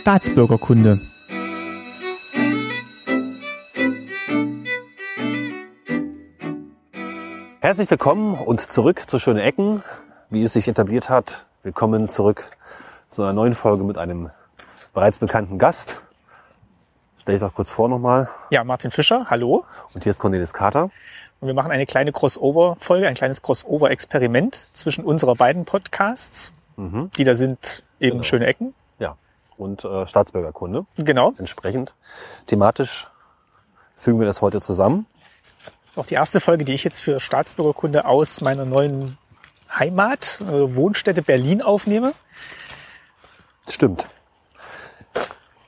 Staatsbürgerkunde. Herzlich willkommen und zurück zu Schöne Ecken. Wie es sich etabliert hat, willkommen zurück zu einer neuen Folge mit einem bereits bekannten Gast. Stell dich doch kurz vor nochmal. Ja, Martin Fischer, hallo. Und hier ist Cornelis Kater. Und wir machen eine kleine Crossover-Folge, ein kleines Crossover-Experiment zwischen unserer beiden Podcasts, Mhm. die da sind eben Genau. Schöne Ecken. Ja. Und äh, Staatsbürgerkunde. Genau. Entsprechend thematisch fügen wir das heute zusammen. Das ist auch die erste Folge, die ich jetzt für Staatsbürgerkunde aus meiner neuen Heimat, äh, Wohnstätte Berlin aufnehme. Stimmt.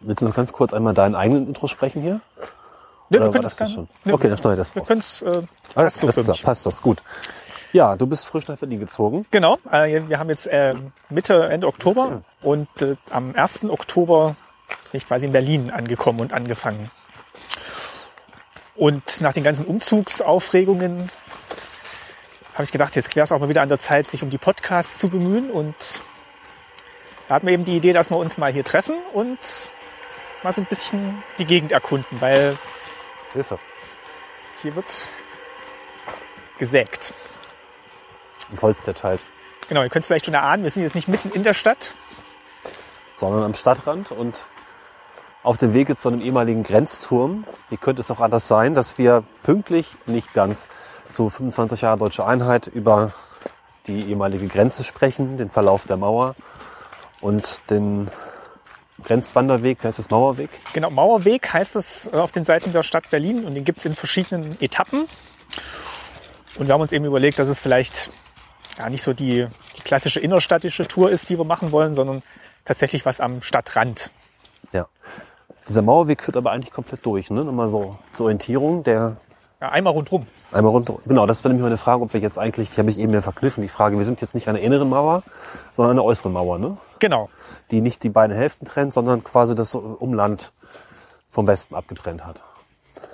Willst du noch ganz kurz einmal deinen eigenen Intro sprechen hier? Ne, Oder wir können das das das schon? Okay, dann ich das Wir können es. Äh, so alles für klar, passt das, gut. Ja, du bist frisch nach Berlin gezogen. Genau, äh, wir haben jetzt äh, Mitte, Ende Oktober und äh, am 1. Oktober bin ich quasi in Berlin angekommen und angefangen. Und nach den ganzen Umzugsaufregungen habe ich gedacht, jetzt wäre es auch mal wieder an der Zeit, sich um die Podcasts zu bemühen. Und da hatten wir eben die Idee, dass wir uns mal hier treffen und mal so ein bisschen die Gegend erkunden, weil Hilfe. hier wird gesägt. Und Holz zerteilt. Genau, ihr könnt es vielleicht schon erahnen, wir sind jetzt nicht mitten in der Stadt, sondern am Stadtrand und auf dem Weg jetzt zu einem ehemaligen Grenzturm. Wie könnte es auch anders sein, dass wir pünktlich, nicht ganz, zu 25 Jahre Deutsche Einheit über die ehemalige Grenze sprechen, den Verlauf der Mauer und den Grenzwanderweg, heißt das Mauerweg? Genau, Mauerweg heißt es äh, auf den Seiten der Stadt Berlin und den gibt es in verschiedenen Etappen. Und wir haben uns eben überlegt, dass es vielleicht ja, nicht so die, die klassische innerstädtische Tour ist, die wir machen wollen, sondern tatsächlich was am Stadtrand. Ja. Dieser Mauerweg führt aber eigentlich komplett durch, ne? Nochmal so zur Orientierung, der Ja, einmal rundrum. Einmal runter. Genau, das wäre nämlich meine Frage, ob wir jetzt eigentlich, die habe ich eben ja verkniffen, die Frage, wir sind jetzt nicht an der inneren Mauer, sondern an der äußeren Mauer, ne? Genau, Die nicht die beiden Hälften trennt, sondern quasi das Umland vom Westen abgetrennt hat.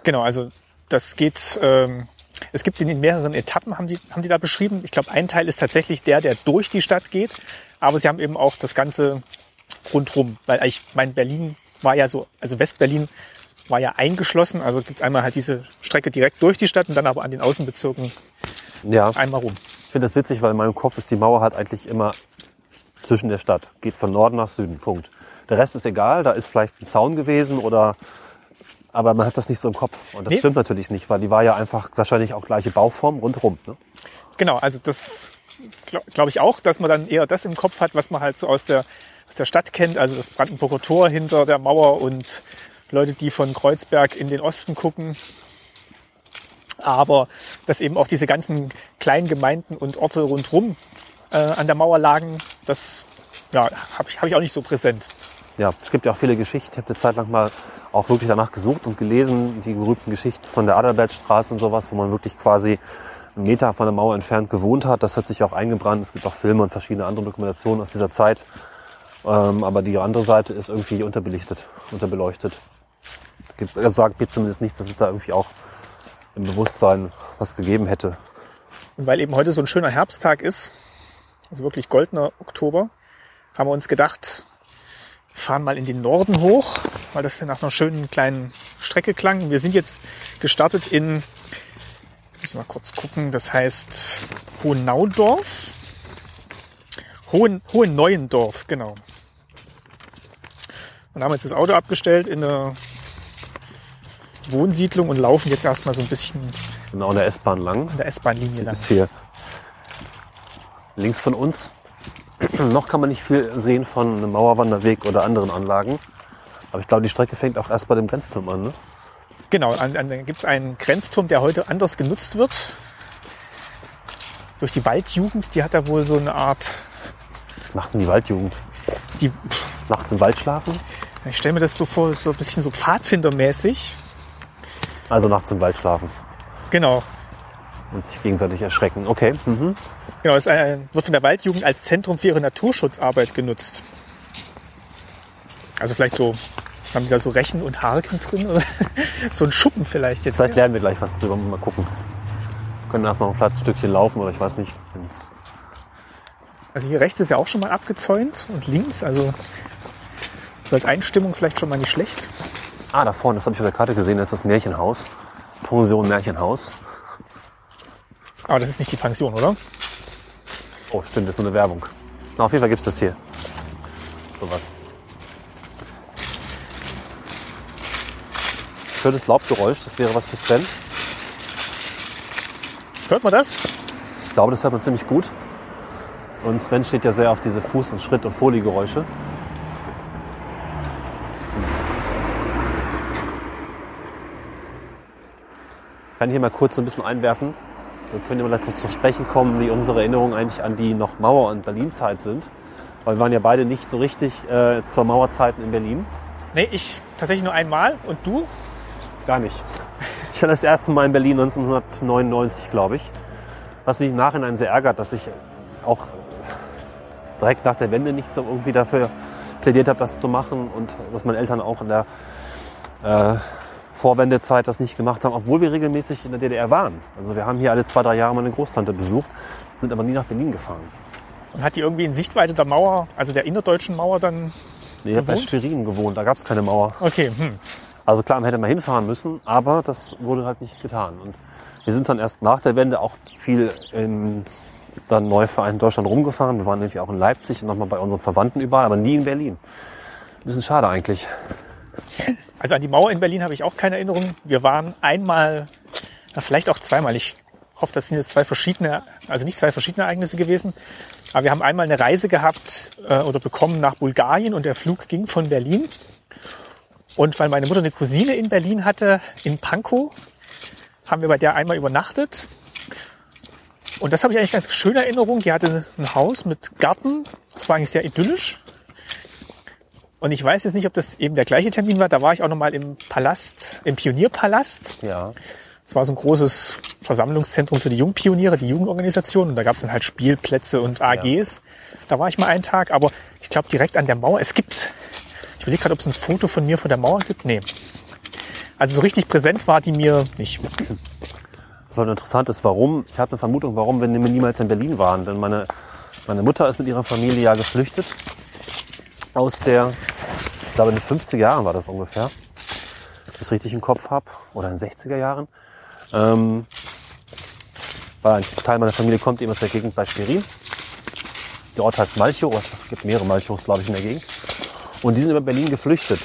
genau. Also das geht, ähm, es gibt sie in mehreren Etappen, haben die, haben die da beschrieben. Ich glaube, ein Teil ist tatsächlich der, der durch die Stadt geht. Aber sie haben eben auch das Ganze rundrum. Weil ich mein Berlin war ja so, also Westberlin war ja eingeschlossen. Also gibt es einmal halt diese Strecke direkt durch die Stadt und dann aber an den Außenbezirken Ja, einmal rum. ich finde das witzig, weil in meinem Kopf ist die Mauer halt eigentlich immer zwischen der Stadt. Geht von Norden nach Süden, Punkt. Der Rest ist egal, da ist vielleicht ein Zaun gewesen oder, aber man hat das nicht so im Kopf. Und das Nee. stimmt natürlich nicht, weil die war ja einfach wahrscheinlich auch gleiche Bauform rundherum. Ne? Genau, also das glaube glaub ich auch, dass man dann eher das im Kopf hat, was man halt so aus der, aus der Stadt kennt. Also das Brandenburger Tor hinter der Mauer und Leute, die von Kreuzberg in den Osten gucken. Aber dass eben auch diese ganzen kleinen Gemeinden und Orte rundherum äh, an der Mauer lagen, das ja, habe ich, hab ich auch nicht so präsent. Ja, es gibt ja auch viele Geschichten. Ich habe eine Zeit lang mal auch wirklich danach gesucht und gelesen, die berühmten Geschichten von der Adalbertstraße und sowas, wo man wirklich quasi einen Meter von der Mauer entfernt gewohnt hat. Das hat sich auch eingebrannt. Es gibt auch Filme und verschiedene andere Dokumentationen aus dieser Zeit. Ähm, aber die andere Seite ist irgendwie unterbelichtet, unterbeleuchtet. Gibt, also sagt mir zumindest nichts, dass es da irgendwie auch im Bewusstsein was gegeben hätte. Und weil eben heute so ein schöner Herbsttag ist, also wirklich goldener Oktober, haben wir uns gedacht, fahren mal in den Norden hoch, weil das nach einer schönen kleinen Strecke klang. Wir sind jetzt gestartet in, jetzt muss ich mal kurz gucken, das heißt Hohennaudorf. Hohen, Hohenneuendorf, genau. Und haben jetzt das Auto abgestellt in eine Wohnsiedlung und laufen jetzt erstmal so ein bisschen Genau an der S-Bahn lang. an der S-Bahn-Linie lang. ist hier links von uns. Noch kann man nicht viel sehen von einem Mauerwanderweg oder anderen Anlagen. Aber ich glaube, die Strecke fängt auch erst bei dem Grenzturm an. Ne? Genau, an, an, dann gibt es einen Grenzturm, der heute anders genutzt wird. Durch die Waldjugend, die hat da wohl so eine Art, Was macht denn die Waldjugend? die, Nachts im Wald schlafen? ich stelle mir das so vor, so ein bisschen so Pfadfindermäßig. Also nachts im Wald schlafen Genau, und sich gegenseitig erschrecken. Okay. Mhm. genau, es ein, wird von der Waldjugend als Zentrum für ihre Naturschutzarbeit genutzt. Also vielleicht so, haben die da so Rechen und Harken drin? Oder so ein Schuppen vielleicht jetzt. Vielleicht lernen wir gleich was drüber. Mal gucken. Wir können erstmal ein Stückchen laufen oder ich weiß nicht. Also hier rechts ist ja auch schon mal abgezäunt und links, also so als Einstimmung vielleicht schon mal nicht schlecht. Ah, da vorne, das habe ich auf der Karte gesehen, das ist das Märchenhaus. Pension Märchenhaus. Aber das ist nicht die Pension, oder? Oh, stimmt, das ist nur eine Werbung. Na, auf jeden Fall gibt's das hier. Sowas. Schönes Laubgeräusch, das wäre was für Sven. Hört man das? Ich glaube, das hört man ziemlich gut. Und Sven steht ja sehr auf diese Fuß- und Schritt- und Foliegeräusche. Ich kann hier mal kurz so ein bisschen einwerfen. Wir können mal darauf zu sprechen kommen, wie unsere Erinnerungen eigentlich an die noch Mauer- und Berlin-Zeit sind. Weil wir waren ja beide nicht so richtig äh, zur Mauerzeit in Berlin. Nee, ich tatsächlich nur einmal. Und du? Gar nicht. Ich war das erste Mal in Berlin 1999, glaube ich. Was mich im Nachhinein sehr ärgert, dass ich auch direkt nach der Wende nicht so irgendwie dafür plädiert habe, das zu machen und dass meine Eltern auch in der äh, Vorwendezeit das nicht gemacht haben, obwohl wir regelmäßig in der DDR waren. Also wir haben hier alle zwei, drei Jahre meine Großtante besucht, sind aber nie nach Berlin gefahren. Und hat die irgendwie in Sichtweite der Mauer, also der innerdeutschen Mauer dann... Nee, ich habe bei? Schwerin gewohnt, da gab es keine Mauer. Okay, hm. Also klar, man hätte mal hinfahren müssen, aber das wurde halt nicht getan. Und wir sind dann erst nach der Wende auch viel im dann Neuverein in Deutschland rumgefahren. Wir waren irgendwie auch in Leipzig und nochmal bei unseren Verwandten überall, aber nie in Berlin. Ein bisschen schade eigentlich. Also an die Mauer in Berlin habe ich auch keine Erinnerung. Wir waren einmal, vielleicht auch zweimal. Ich hoffe, das sind jetzt zwei verschiedene, also nicht zwei verschiedene Ereignisse gewesen. Aber wir haben einmal eine Reise gehabt äh, oder bekommen nach Bulgarien und der Flug ging von Berlin. Und weil meine Mutter eine Cousine in Berlin hatte, in Pankow, haben wir bei der einmal übernachtet. Und das habe ich eigentlich ganz schöne Erinnerung. Die hatte ein Haus mit Garten. Das war eigentlich sehr idyllisch. Und ich weiß jetzt nicht, ob das eben der gleiche Termin war. Da war ich auch noch mal im Palast, im Pionierpalast. Ja. Das war so ein großes Versammlungszentrum für die Jungpioniere, die Jugendorganisation. Und da gab es dann halt Spielplätze und AGs. Da war ich mal einen Tag. Aber ich glaube direkt an der Mauer. Es gibt, ich überlege gerade, ob es ein Foto von mir von der Mauer gibt. Nee. Also so richtig präsent war die mir nicht. Was halt interessant ist, warum, ich habe eine Vermutung, warum wir niemals in Berlin waren. Denn meine, meine Mutter ist mit ihrer Familie ja geflüchtet aus der, ich glaube in den 50er Jahren war das ungefähr, wenn ich das richtig im Kopf habe, oder in den 60er Jahren. Ähm, weil ein Teil meiner Familie kommt eben aus der Gegend bei Schwerin. Der Ort heißt Malchow, es gibt mehrere Malchows, glaube ich, in der Gegend. Und die sind über Berlin geflüchtet.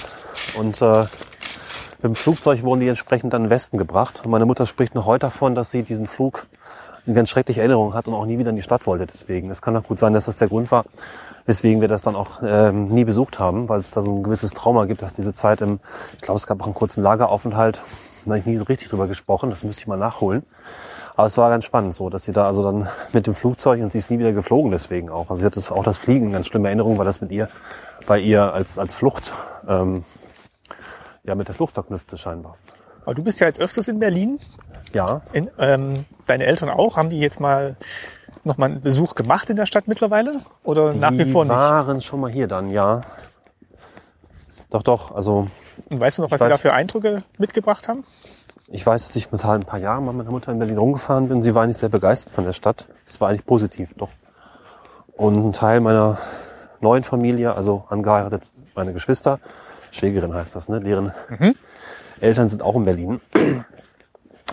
Und äh, mit dem Flugzeug wurden die entsprechend dann in den Westen gebracht. Und meine Mutter spricht noch heute davon, dass sie diesen Flug eine ganz schreckliche Erinnerung hat und auch nie wieder in die Stadt wollte. Deswegen, es kann auch gut sein, dass das der Grund war, weswegen wir das dann auch ähm, nie besucht haben, weil es da so ein gewisses Trauma gibt, dass diese Zeit im, ich glaube, es gab auch einen kurzen Lageraufenthalt, da habe ich nie so richtig drüber gesprochen, das müsste ich mal nachholen. Aber es war ganz spannend, so, dass sie da also dann mit dem Flugzeug und sie ist nie wieder geflogen deswegen auch. Also sie hat das, auch das Fliegen ganz schlimme Erinnerung, weil das mit ihr, bei ihr als, als Flucht, ähm, ja, mit der Flucht verknüpft ist scheinbar. Aber du bist ja jetzt öfters in Berlin. Ja, In, ähm, deine Eltern auch. Haben die jetzt mal noch mal einen Besuch gemacht in der Stadt mittlerweile? Oder nach wie die vor nicht? waren schon mal hier dann, ja. Doch, doch, also Und weißt du noch, was sie da für Eindrücke mitgebracht haben? Ich weiß, dass ich mit ein paar Jahren mal mit meiner Mutter in Berlin rumgefahren bin. Sie war eigentlich sehr begeistert von der Stadt. Es war eigentlich positiv, doch. Und ein Teil meiner neuen Familie, also angeheiratet meine Geschwister, Schwägerin heißt das, ne? Deren Eltern sind auch in Berlin.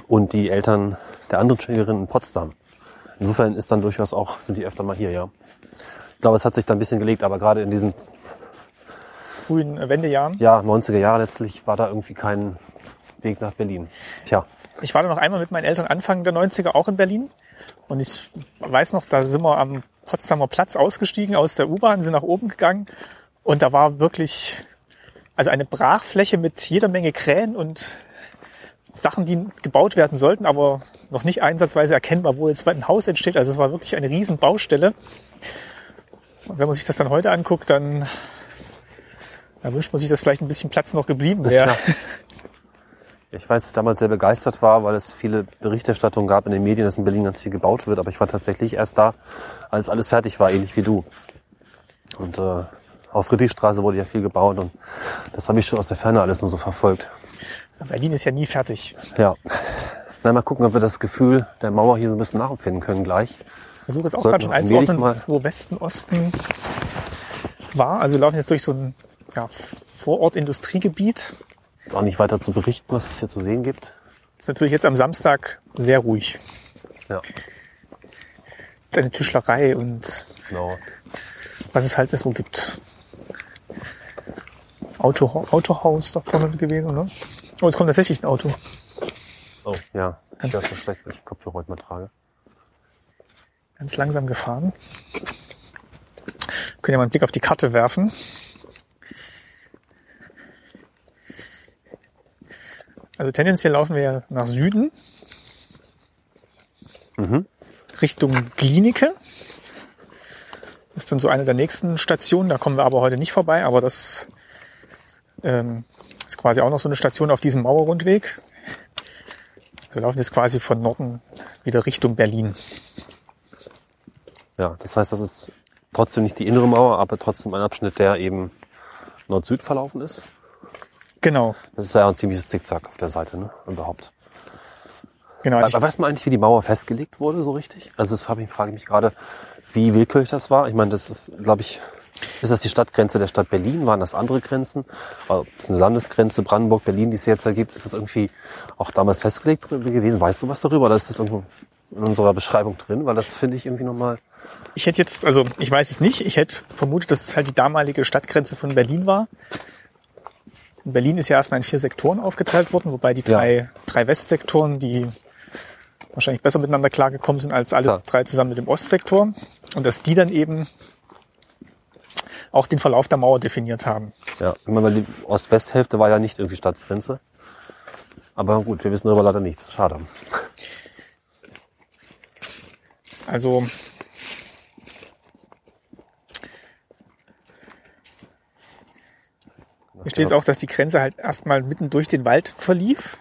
Und die Eltern der anderen Schwägerin in Potsdam. Insofern ist dann durchaus auch, sind die öfter mal hier, ja. Ich glaube, es hat sich da ein bisschen gelegt, aber gerade in diesen Frühen äh, Wendejahren. ja, 90er Jahren letztlich war da irgendwie kein Weg nach Berlin. Tja, Ich war da noch einmal mit meinen Eltern Anfang der 90er auch in Berlin. Und ich weiß noch, da sind wir am Potsdamer Platz ausgestiegen aus der U-Bahn, sind nach oben gegangen. Und da war wirklich, also eine Brachfläche mit jeder Menge Krähen und Sachen, die gebaut werden sollten, aber noch nicht einsatzweise erkennbar, wo jetzt ein Haus entsteht. Also es war wirklich eine riesen Baustelle. Und wenn man sich das dann heute anguckt, dann, dann wünscht man sich, dass vielleicht ein bisschen Platz noch geblieben wäre. Ja. Ich weiß, dass ich damals sehr begeistert war, weil es viele Berichterstattungen gab in den Medien, dass in Berlin ganz viel gebaut wird. Aber ich war tatsächlich erst da, als alles fertig war, ähnlich wie du. Und äh, auf Friedrichstraße wurde ja viel gebaut und das habe ich schon aus der Ferne alles nur so verfolgt. Berlin ist ja nie fertig. Ja. Na, mal gucken, ob wir das Gefühl der Mauer hier so ein bisschen nachempfinden können gleich. versuche jetzt auch gerade schon einzuordnen, mal- wo Westen, Osten war. Also wir laufen jetzt durch so ein ja, Vorort-Industriegebiet. Jetzt auch nicht weiter zu berichten, was es hier zu sehen gibt. Ist natürlich jetzt am Samstag sehr ruhig. Ja, Ist eine Tischlerei und genau. was es halt so gibt. Auto, Autohaus da vorne gewesen, ne? Oh, jetzt kommt tatsächlich ein Auto. Oh, ja. Ich Ganz- höre so schlecht, weil ich Kopfhörer heute mal trage. Ganz langsam gefahren. Können ja mal einen Blick auf die Karte werfen. Also tendenziell laufen wir ja nach Süden. Mhm. Richtung Klinike. Das ist dann so eine der nächsten Stationen. Da kommen wir aber heute nicht vorbei. Aber das ähm, quasi auch noch so eine Station auf diesem Mauerrundweg. Wir laufen jetzt quasi von Norden wieder Richtung Berlin. Ja, das heißt, das ist trotzdem nicht die innere Mauer, aber trotzdem ein Abschnitt, der eben Nord-Süd verlaufen ist. Genau. Das ist ja ein ziemliches Zickzack auf der Seite, ne? Überhaupt. Genau. Aber weiß man eigentlich, wie die Mauer festgelegt wurde, so richtig? Also das habe ich, frage ich mich gerade, wie willkürlich das war. Ich meine, das ist, glaube ich, ist das die Stadtgrenze der Stadt Berlin? Waren das andere Grenzen? Ob es eine Landesgrenze Brandenburg, Berlin, die es jetzt da gibt, ist das irgendwie auch damals festgelegt gewesen? Weißt du was darüber? Oder ist das irgendwo in unserer Beschreibung drin? Weil das finde ich irgendwie nochmal. Ich hätte jetzt, also ich weiß es nicht, ich hätte vermutet, dass es halt die damalige Stadtgrenze von Berlin war. Berlin ist ja erstmal in vier Sektoren aufgeteilt worden, wobei die Ja. drei, drei Westsektoren, die wahrscheinlich besser miteinander klargekommen sind als alle Klar. drei zusammen mit dem Ostsektor. Und dass die dann eben auch den Verlauf der Mauer definiert haben. Ja, ich meine, weil die Ost-West-Hälfte war ja nicht irgendwie Stadtgrenze. Aber gut, wir wissen darüber leider nichts. Schade. Also Hier steht auch, dass die Grenze halt erstmal mitten durch den Wald verlief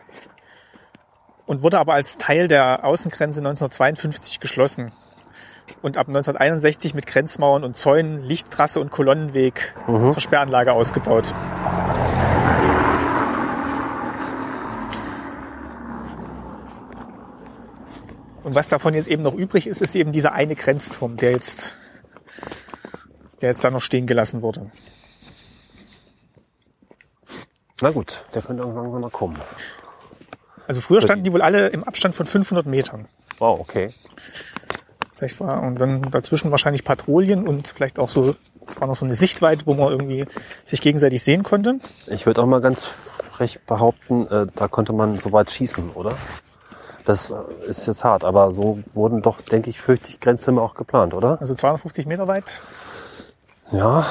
und wurde aber als Teil der Außengrenze 1952 geschlossen und ab 1961 mit Grenzmauern und Zäunen, Lichttrasse und Kolonnenweg zur Sperranlage ausgebaut. Und was davon jetzt eben noch übrig ist, ist eben dieser eine Grenzturm, der jetzt, der jetzt da noch stehen gelassen wurde. Na gut, der könnte irgendwann langsam mal kommen. Also früher standen die wohl alle im Abstand von 500 Metern. Wow, okay. Vielleicht war, und dann dazwischen wahrscheinlich Patrouillen und vielleicht auch so, war noch so eine Sichtweite, wo man irgendwie sich gegenseitig sehen konnte. Ich würde auch mal ganz frech behaupten, äh, da konnte man so weit schießen, oder? Das äh, ist jetzt hart, aber so wurden doch, denke ich, fürchte ich, Grenzzimmer auch geplant, oder? Also 250 Meter weit. Ja,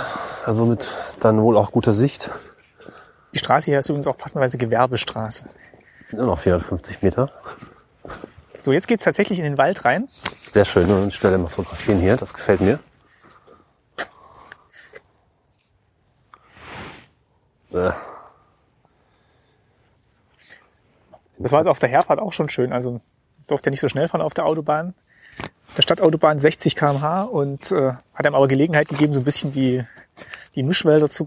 also mit dann wohl auch guter Sicht. Die Straße hier ist übrigens auch passenderweise Gewerbestraße. Nur noch 450 Meter. So, jetzt geht's tatsächlich in den Wald rein. Sehr schön. Und ich stelle mal fotografieren hier, das gefällt mir. Äh, Das war also auf der Herfahrt auch schon schön. Also durfte ja nicht so schnell fahren auf der Autobahn. Auf der Stadtautobahn 60 km/h und äh, hat einem aber Gelegenheit gegeben, so ein bisschen die, die Mischwälder zu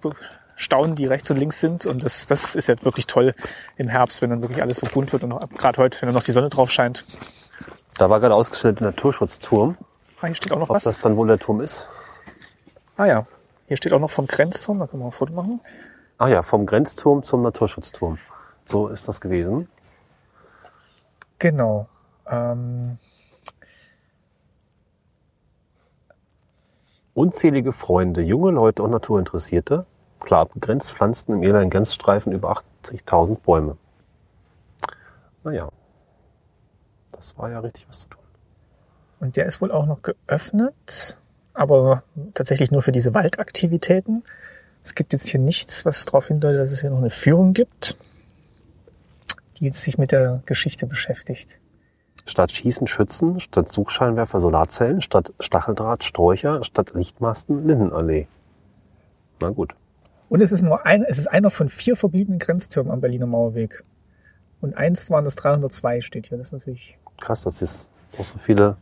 staunen, die rechts und links sind. Und das, das ist ja wirklich toll im Herbst, wenn dann wirklich alles so bunt wird und gerade heute, wenn dann noch die Sonne drauf scheint. da war gerade ausgestellt ein Naturschutzturm. Ah, hier steht auch noch Ob was. das dann wohl der Turm ist? Ah ja, hier steht auch noch vom Grenzturm, da können wir ein Foto machen. Ach ja, vom Grenzturm zum Naturschutzturm. So ist das gewesen. Genau. Ähm, Unzählige Freunde, junge Leute und Naturinteressierte, klar abgegrenzt, pflanzten im Irland Grenzstreifen über 80.000 Bäume. Naja, das war ja richtig was zu tun. und der ist wohl auch noch geöffnet, aber tatsächlich nur für diese Waldaktivitäten. Es gibt jetzt hier nichts, was darauf hindeutet, dass es hier noch eine Führung gibt, die jetzt sich mit der Geschichte beschäftigt. Statt Schießen Schützen, statt Suchscheinwerfer Solarzellen, statt Stacheldraht Sträucher, statt Lichtmasten Lindenallee. Na gut. Und es ist nur ein, es ist einer von vier verbliebenen Grenztürmen am Berliner Mauerweg. Und einst waren es 302, steht hier. Das ist natürlich, Krass, dass jetzt auch so viele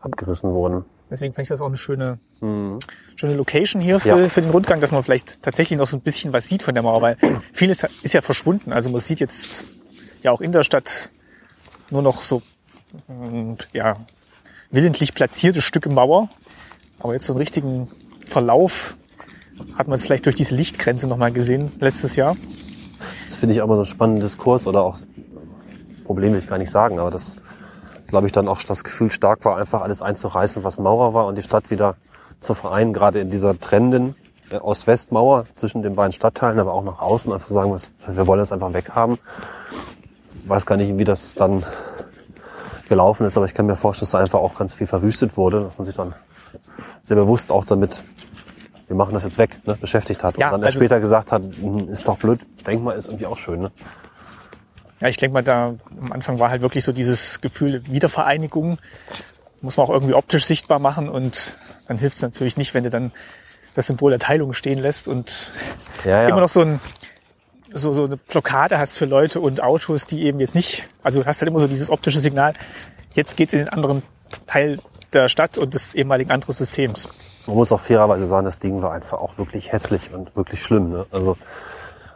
abgerissen wurden. deswegen fand ich das auch eine schöne, Mhm. schöne Location hier für, Ja. für den Rundgang, dass man vielleicht tatsächlich noch so ein bisschen was sieht von der Mauer, weil vieles ist ja verschwunden. Also man sieht jetzt ja auch in der Stadt nur noch so, mm, ja, willentlich platzierte Stücke Mauer. Aber jetzt so einen richtigen Verlauf hat man es vielleicht durch diese Lichtgrenze nochmal gesehen letztes Jahr. Das finde ich aber so einen spannenden Diskurs oder auch Problem will ich gar nicht sagen, aber das glaube ich dann auch das Gefühl stark war, einfach alles einzureißen, was Mauer war und die Stadt wieder zu vereinen, gerade in dieser trennenden äh, Ost-West-Mauer zwischen den beiden Stadtteilen, aber auch nach außen einfach sagen, wir wollen das einfach weghaben. Ich weiß gar nicht, wie das dann gelaufen ist, aber ich kann mir vorstellen, dass da einfach auch ganz viel verwüstet wurde, dass man sich dann sehr bewusst auch damit, wir machen das jetzt weg, ne, beschäftigt hat. Ja, und dann also- später gesagt hat, hm, ist doch blöd, Denkmal ist irgendwie auch schön. Ne? Ja, ich denke mal, da am Anfang war halt wirklich so dieses Gefühl der Wiedervereinigung. Muss man auch irgendwie optisch sichtbar machen und dann hilft es natürlich nicht, wenn du dann das Symbol der Teilung stehen lässt und Ja, ja. immer noch so, ein, so, so eine Blockade hast für Leute und Autos, die eben jetzt nicht, also du hast halt immer so dieses optische Signal, jetzt geht's in den anderen Teil der Stadt und des ehemaligen anderen Systems. Man muss auch fairerweise sagen, das Ding war einfach auch wirklich hässlich und wirklich schlimm. Ne? Also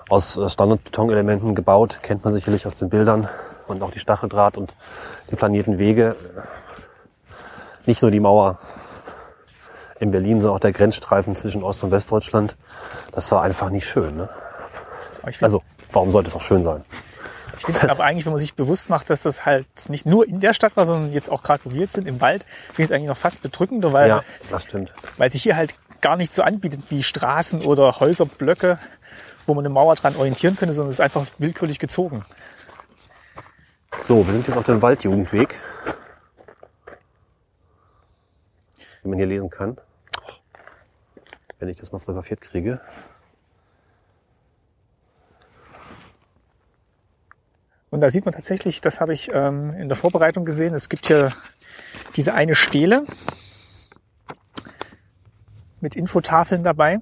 aus äh, Standard-Betonelementen gebaut, kennt man sicherlich aus den Bildern und auch die Stacheldraht und die planierten Wege. Nicht nur die Mauer in Berlin, sondern auch der Grenzstreifen zwischen Ost- und Westdeutschland. Das war einfach nicht schön. Ne? Also, warum sollte es auch schön sein? Ich finde aber eigentlich, wenn man sich bewusst macht, dass das halt nicht nur in der Stadt war, sondern jetzt auch gerade, wo wir jetzt sind, im Wald, finde ich es eigentlich noch fast bedrückender, weil, Ja, weil sich hier halt gar nicht so anbietet wie Straßen oder Häuserblöcke, wo man eine Mauer dran orientieren könnte, sondern es ist einfach willkürlich gezogen. So, wir sind jetzt auf dem Waldjugendweg. Wie man hier lesen kann. Wenn ich das mal fotografiert kriege. Und da sieht man tatsächlich, das habe ich ähm, in der Vorbereitung gesehen, es gibt hier diese eine Stele mit Infotafeln dabei,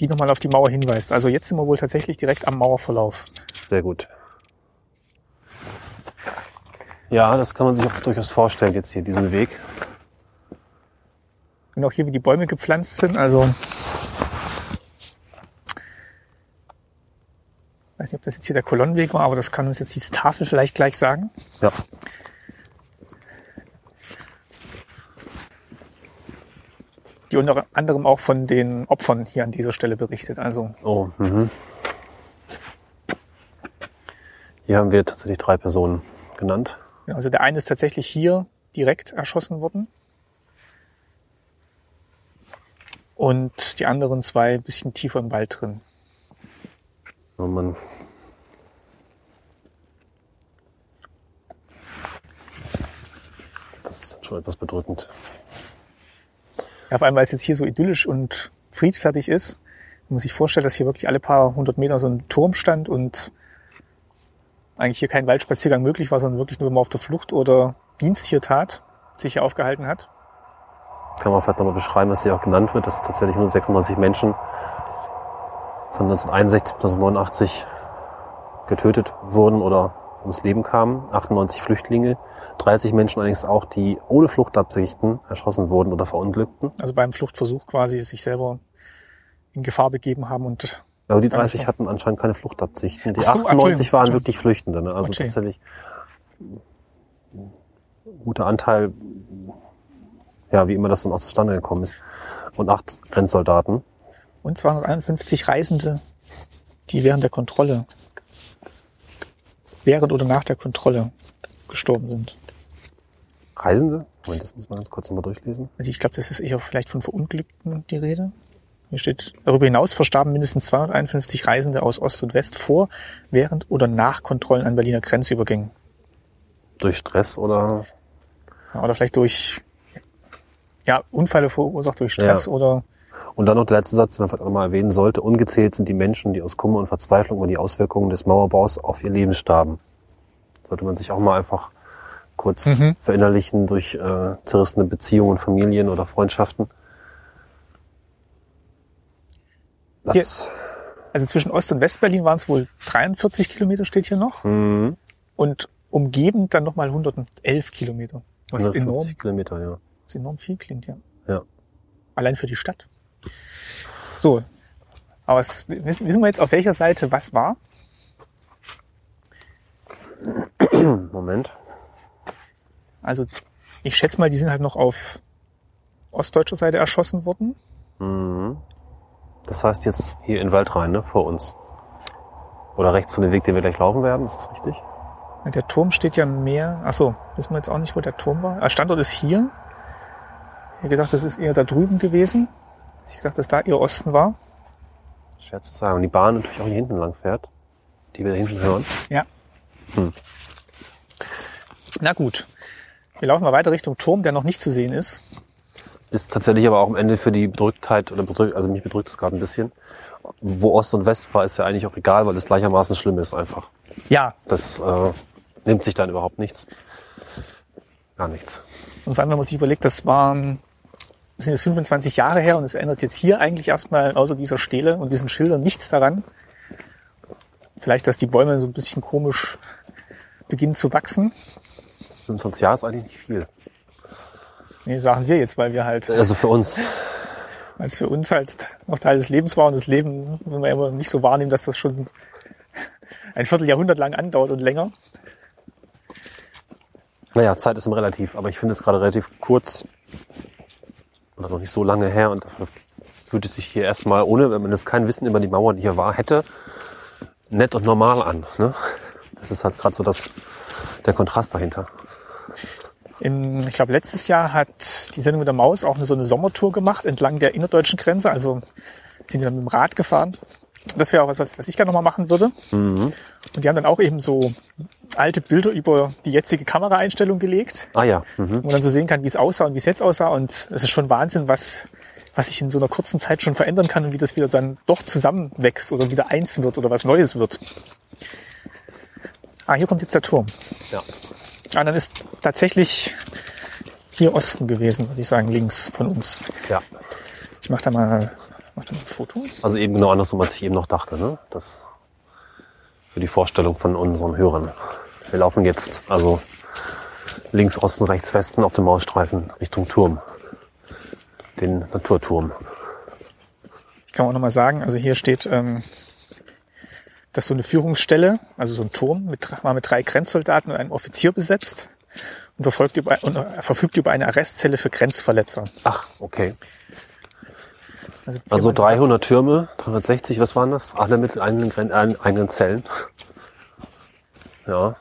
die nochmal auf die Mauer hinweist. Also jetzt sind wir wohl tatsächlich direkt am Mauerverlauf. Sehr gut. Ja, das kann man sich auch durchaus vorstellen, jetzt hier diesen Weg. Und auch hier, wie die Bäume gepflanzt sind. Also, weiß nicht, ob das jetzt hier der Kolonnenweg war, aber das kann uns jetzt diese Tafel vielleicht gleich sagen. Ja. Die unter anderem auch von den Opfern hier an dieser Stelle berichtet. Also, Oh, mhm. Hier haben wir tatsächlich drei Personen genannt. ja, also der eine ist tatsächlich hier direkt erschossen worden. Und die anderen zwei ein bisschen tiefer im Wald drin. Und man das ist schon etwas bedrückend. Ja, vor allem, weil es jetzt hier so idyllisch und friedfertig ist, muss ich vorstellen, dass hier wirklich alle paar hundert Meter so ein Turm stand und eigentlich hier kein Waldspaziergang möglich war, sondern wirklich nur mal auf der Flucht oder Dienst hier tat, sich hier aufgehalten hat. Kann man vielleicht nochmal beschreiben, was hier auch genannt wird, dass tatsächlich 136 Menschen von 1961 bis 1989 getötet wurden oder ums Leben kamen. 98 Flüchtlinge, 30 Menschen allerdings auch, die ohne Fluchtabsichten erschossen wurden oder verunglückten. Also beim Fluchtversuch quasi sich selber in Gefahr begeben haben und Aber die 30 hatten anscheinend keine Fluchtabsichten. Die so, 98 waren wirklich Flüchtende. Ne? Also tatsächlich ein guter Anteil, ja, wie immer das dann auch zustande gekommen ist. Und acht Grenzsoldaten. Und 251 Reisende, die während der Kontrolle, während oder nach der Kontrolle gestorben sind. Reisende? Moment, das muss man ganz kurz nochmal durchlesen. Also ich glaube, das ist eher vielleicht von Verunglückten die Rede. Hier steht, darüber hinaus verstarben mindestens 251 Reisende aus Ost und West vor, während oder nach Kontrollen an Berliner Grenzübergängen. Durch Stress oder Ja, Oder vielleicht durch ja, Unfälle verursacht durch Stress Ja. oder Und dann noch der letzte Satz, den man vielleicht auch nochmal erwähnen sollte. Ungezählt sind die Menschen, die aus Kummer und Verzweiflung über die Auswirkungen des Mauerbaus auf ihr Leben starben. Sollte man sich auch mal einfach kurz Mhm. verinnerlichen durch äh, zerrissene Beziehungen, Familien oder Freundschaften. Das, also zwischen Ost- und Westberlin waren es wohl 43 Kilometer, steht hier noch. Mhm. Und umgebend dann nochmal 111 Kilometer. Was 150 enorm, Kilometer, ja. was enorm viel klingt, ja. Ja. Allein für die Stadt. So. Aber es, wissen wir jetzt, auf welcher Seite was war? Moment. Also Ich schätze mal, die sind halt noch auf ostdeutscher Seite erschossen worden. Mhm. Das heißt jetzt hier in Waldrhein, ne, vor uns. Oder rechts von dem Weg, den wir gleich laufen werden, ist das richtig? Der Turm steht ja mehr. Ach so, wissen wir jetzt auch nicht, wo der Turm war. Der Standort ist hier. Wie gesagt, das ist eher da drüben gewesen. Ich gesagt, dass da ihr Osten war. Schwer zu sagen. Und die Bahn natürlich auch hier hinten lang fährt, die wir da hinten hören. Ja. Na gut. Wir laufen mal weiter Richtung Turm, der noch nicht zu sehen ist. Ist tatsächlich aber auch am Ende für die Bedrücktheit, oder bedrückt, also mich bedrückt es gerade ein bisschen. Wo Ost und West war, ist ja eigentlich auch egal, weil es gleichermaßen schlimm ist einfach. Ja. Das äh, nimmt sich dann überhaupt nichts. Gar nichts. Und vor allem, wenn man sich überlegt, das waren, sind jetzt 25 Jahre her und es ändert jetzt hier eigentlich erstmal außer dieser Stele und diesen Schildern nichts daran. Vielleicht, dass die Bäume so ein bisschen komisch beginnen zu wachsen. 25 Jahre ist eigentlich nicht viel. Nee, sagen wir jetzt, weil wir halt, Also für uns. weil es für uns halt noch Teil des Lebens war und das Leben, wenn wir immer nicht so wahrnehmen, dass das schon ein Vierteljahrhundert lang andauert und länger. Naja, Zeit ist immer relativ, aber ich finde es gerade relativ kurz oder noch nicht so lange her und dafür fühlt es sich hier erstmal, ohne, wenn man jetzt kein Wissen über die Mauer, die hier war, hätte, nett und normal an. Ne? Das ist halt gerade so das, der Kontrast dahinter. Im, ich glaube, letztes Jahr hat die Sendung mit der Maus auch eine, so eine Sommertour gemacht entlang der innerdeutschen Grenze. Also sind die dann mit dem Rad gefahren. Das wäre auch was, was ich gerne nochmal machen würde. Und die haben dann auch eben so alte Bilder über die jetzige Kameraeinstellung gelegt, Ah ja, mhm. wo man dann so sehen kann, wie es aussah und wie es jetzt aussah. Und es ist schon Wahnsinn, was, was sich in so einer kurzen Zeit schon verändern kann und wie das wieder dann doch zusammenwächst oder wieder eins wird oder was Neues wird. Ah, hier kommt jetzt der Turm. ja. Ah, dann ist tatsächlich hier Osten gewesen, würde ich sagen, links von uns. ja. Ich mache da mal, mach ein Foto. Also eben genau andersrum, als ich eben noch dachte. Ne? Das für die Vorstellung von unseren Hörern. Wir laufen jetzt also links, Osten, rechts, Westen auf dem Mausstreifen Richtung Turm. Den Naturturm. Ich kann auch nochmal sagen, also hier steht, ähm, dass so eine Führungsstelle, also so ein Turm, mit, war mit drei Grenzsoldaten und einem Offizier besetzt und, verfolgt über, und äh, verfügt über eine Arrestzelle für Grenzverletzer. Ach, okay. Also, Also jemand- 300 Türme, 360, was waren das? Alle mit eigenen, Gren- äh, eigenen Zellen. Ja.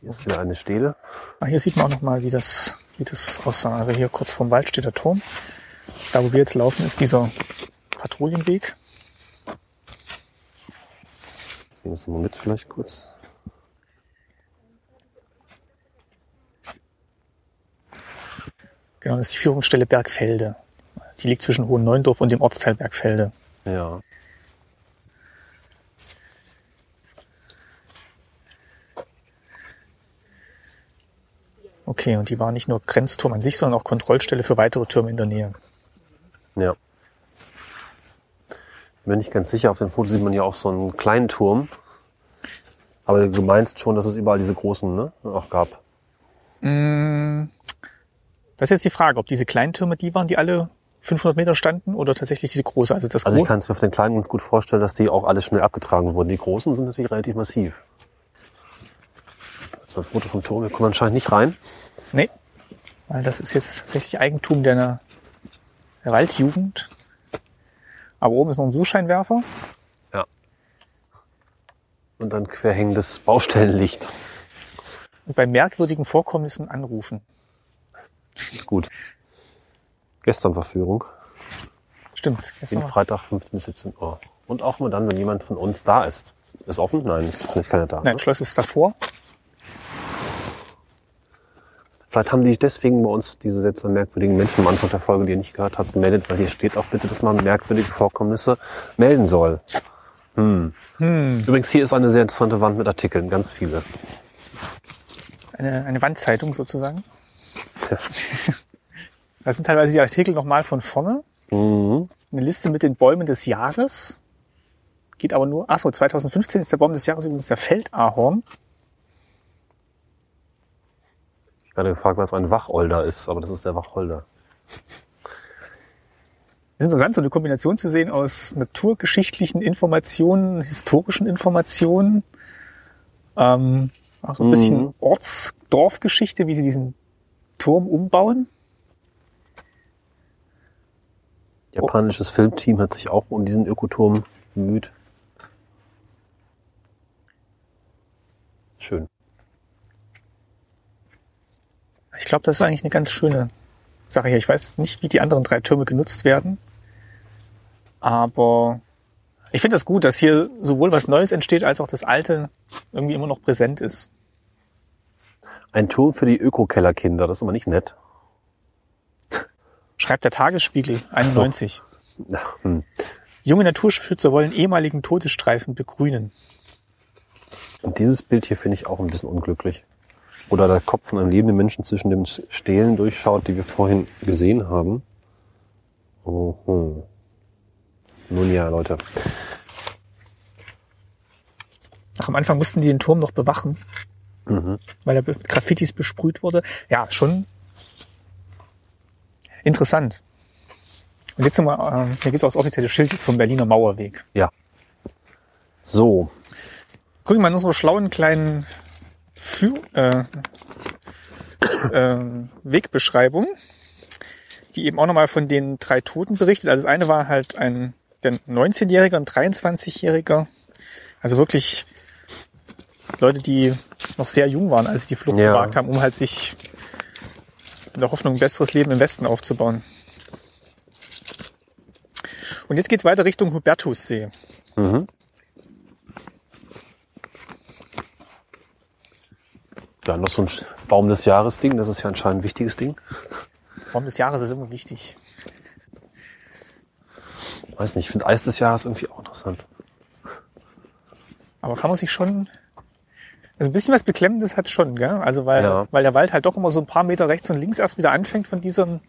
Hier ist wieder eine Stele. Ah, hier sieht man auch nochmal, wie das, wie das aussah. Also hier kurz vorm Wald steht der Turm. Da, wo wir jetzt laufen, ist dieser Patrouillenweg. Nehmen wir es mal mit vielleicht kurz. Genau, das ist die Führungsstelle Bergfelde. Die liegt zwischen Hohen Neuendorf und dem Ortsteil Bergfelde. Ja. Okay, und die war nicht nur Grenzturm an sich, sondern auch Kontrollstelle für weitere Türme in der Nähe. Ja. Bin nicht ganz sicher, auf dem Foto sieht man ja auch so einen kleinen Turm. Aber du meinst schon, dass es überall diese großen ne, auch gab. Das ist jetzt die Frage, ob diese kleinen Türme die waren, die alle 500 Meter standen oder tatsächlich diese große. Also das Also ich kann es mir auf den kleinen ganz gut vorstellen, dass die auch alle schnell abgetragen wurden. Die großen sind natürlich relativ massiv. So ein Foto vom Turm, wir kommen anscheinend nicht rein. Nee, weil das ist jetzt tatsächlich Eigentum der, der Waldjugend. Aber oben ist noch ein Suchscheinwerfer. Ja. Und dann querhängendes Baustellenlicht. Und bei merkwürdigen Vorkommnissen anrufen. Ist gut. Gestern war Führung. Stimmt. gestern Jeden war- Freitag 15 bis 17 Uhr. Und auch mal dann, wenn jemand von uns da ist. Ist offen? Nein, ist vielleicht keiner da. Nein, das Schloss ist davor. Vielleicht haben die sich deswegen bei uns diese seltsamen merkwürdigen Menschen am Anfang der Folge, die ihr nicht gehört habt, gemeldet, weil hier steht auch bitte, dass man merkwürdige Vorkommnisse melden soll. Hm. Übrigens, hier ist eine sehr interessante Wand mit Artikeln, ganz viele. Eine, eine Wandzeitung sozusagen. Da sind teilweise die Artikel nochmal von vorne. Mhm. Eine Liste mit den Bäumen des Jahres. Geht aber nur, achso, 2015 ist der Baum des Jahres übrigens der Feldahorn. Ich habe gerade gefragt, was ein Wacholder ist, aber das ist der Wacholder. Es ist interessant, so eine Kombination zu sehen aus naturgeschichtlichen Informationen, historischen Informationen. Ähm, Auch so ein bisschen Ortsdorfgeschichte, wie sie diesen Turm umbauen. Japanisches Filmteam hat sich auch um diesen Ökoturm bemüht. Schön. Ich glaube, das ist eigentlich eine ganz schöne Sache hier. Ich weiß nicht, wie die anderen drei Türme genutzt werden. Aber ich finde das gut, dass hier sowohl was Neues entsteht, als auch das Alte irgendwie immer noch präsent ist. Ein Turm für die Öko-Kellerkinder, das ist aber nicht nett. Schreibt der Tagesspiegel 91. Ja, hm. Junge Naturschützer wollen ehemaligen Todesstreifen begrünen. Und dieses Bild hier finde ich auch ein bisschen unglücklich. Oder der Kopf von einem lebenden Menschen zwischen den Stelen durchschaut, die wir vorhin gesehen haben. Oh, Nun ja, Leute. Ach, am Anfang mussten die den Turm noch bewachen, Mhm. weil er mit Graffitis besprüht wurde. Ja, schon interessant. Und jetzt nochmal, äh, hier gibt es auch das offizielle Schild jetzt vom Berliner Mauerweg. Ja. So, Gucken wir mal in unsere schlauen kleinen Fü äh, äh, Wegbeschreibung, die eben auch nochmal von den drei Toten berichtet. Also das eine war halt ein der 19-Jähriger, ein 23-Jähriger. Also wirklich Leute, die noch sehr jung waren, als sie die Flucht Ja. gewagt haben, um halt sich in der Hoffnung ein besseres Leben im Westen aufzubauen. Und jetzt geht's weiter Richtung Hubertussee. Mhm. Ja, noch so ein Baum des Jahres Ding. Das ist ja anscheinend ein wichtiges Ding. Baum des Jahres ist immer wichtig. Weiß nicht, ich finde Eis des Jahres irgendwie auch interessant. Aber kann man sich schon. Also ein bisschen was Beklemmendes hat schon, gell? Also weil, Ja. weil der Wald halt doch immer so ein paar Meter rechts und links erst wieder anfängt von diesem.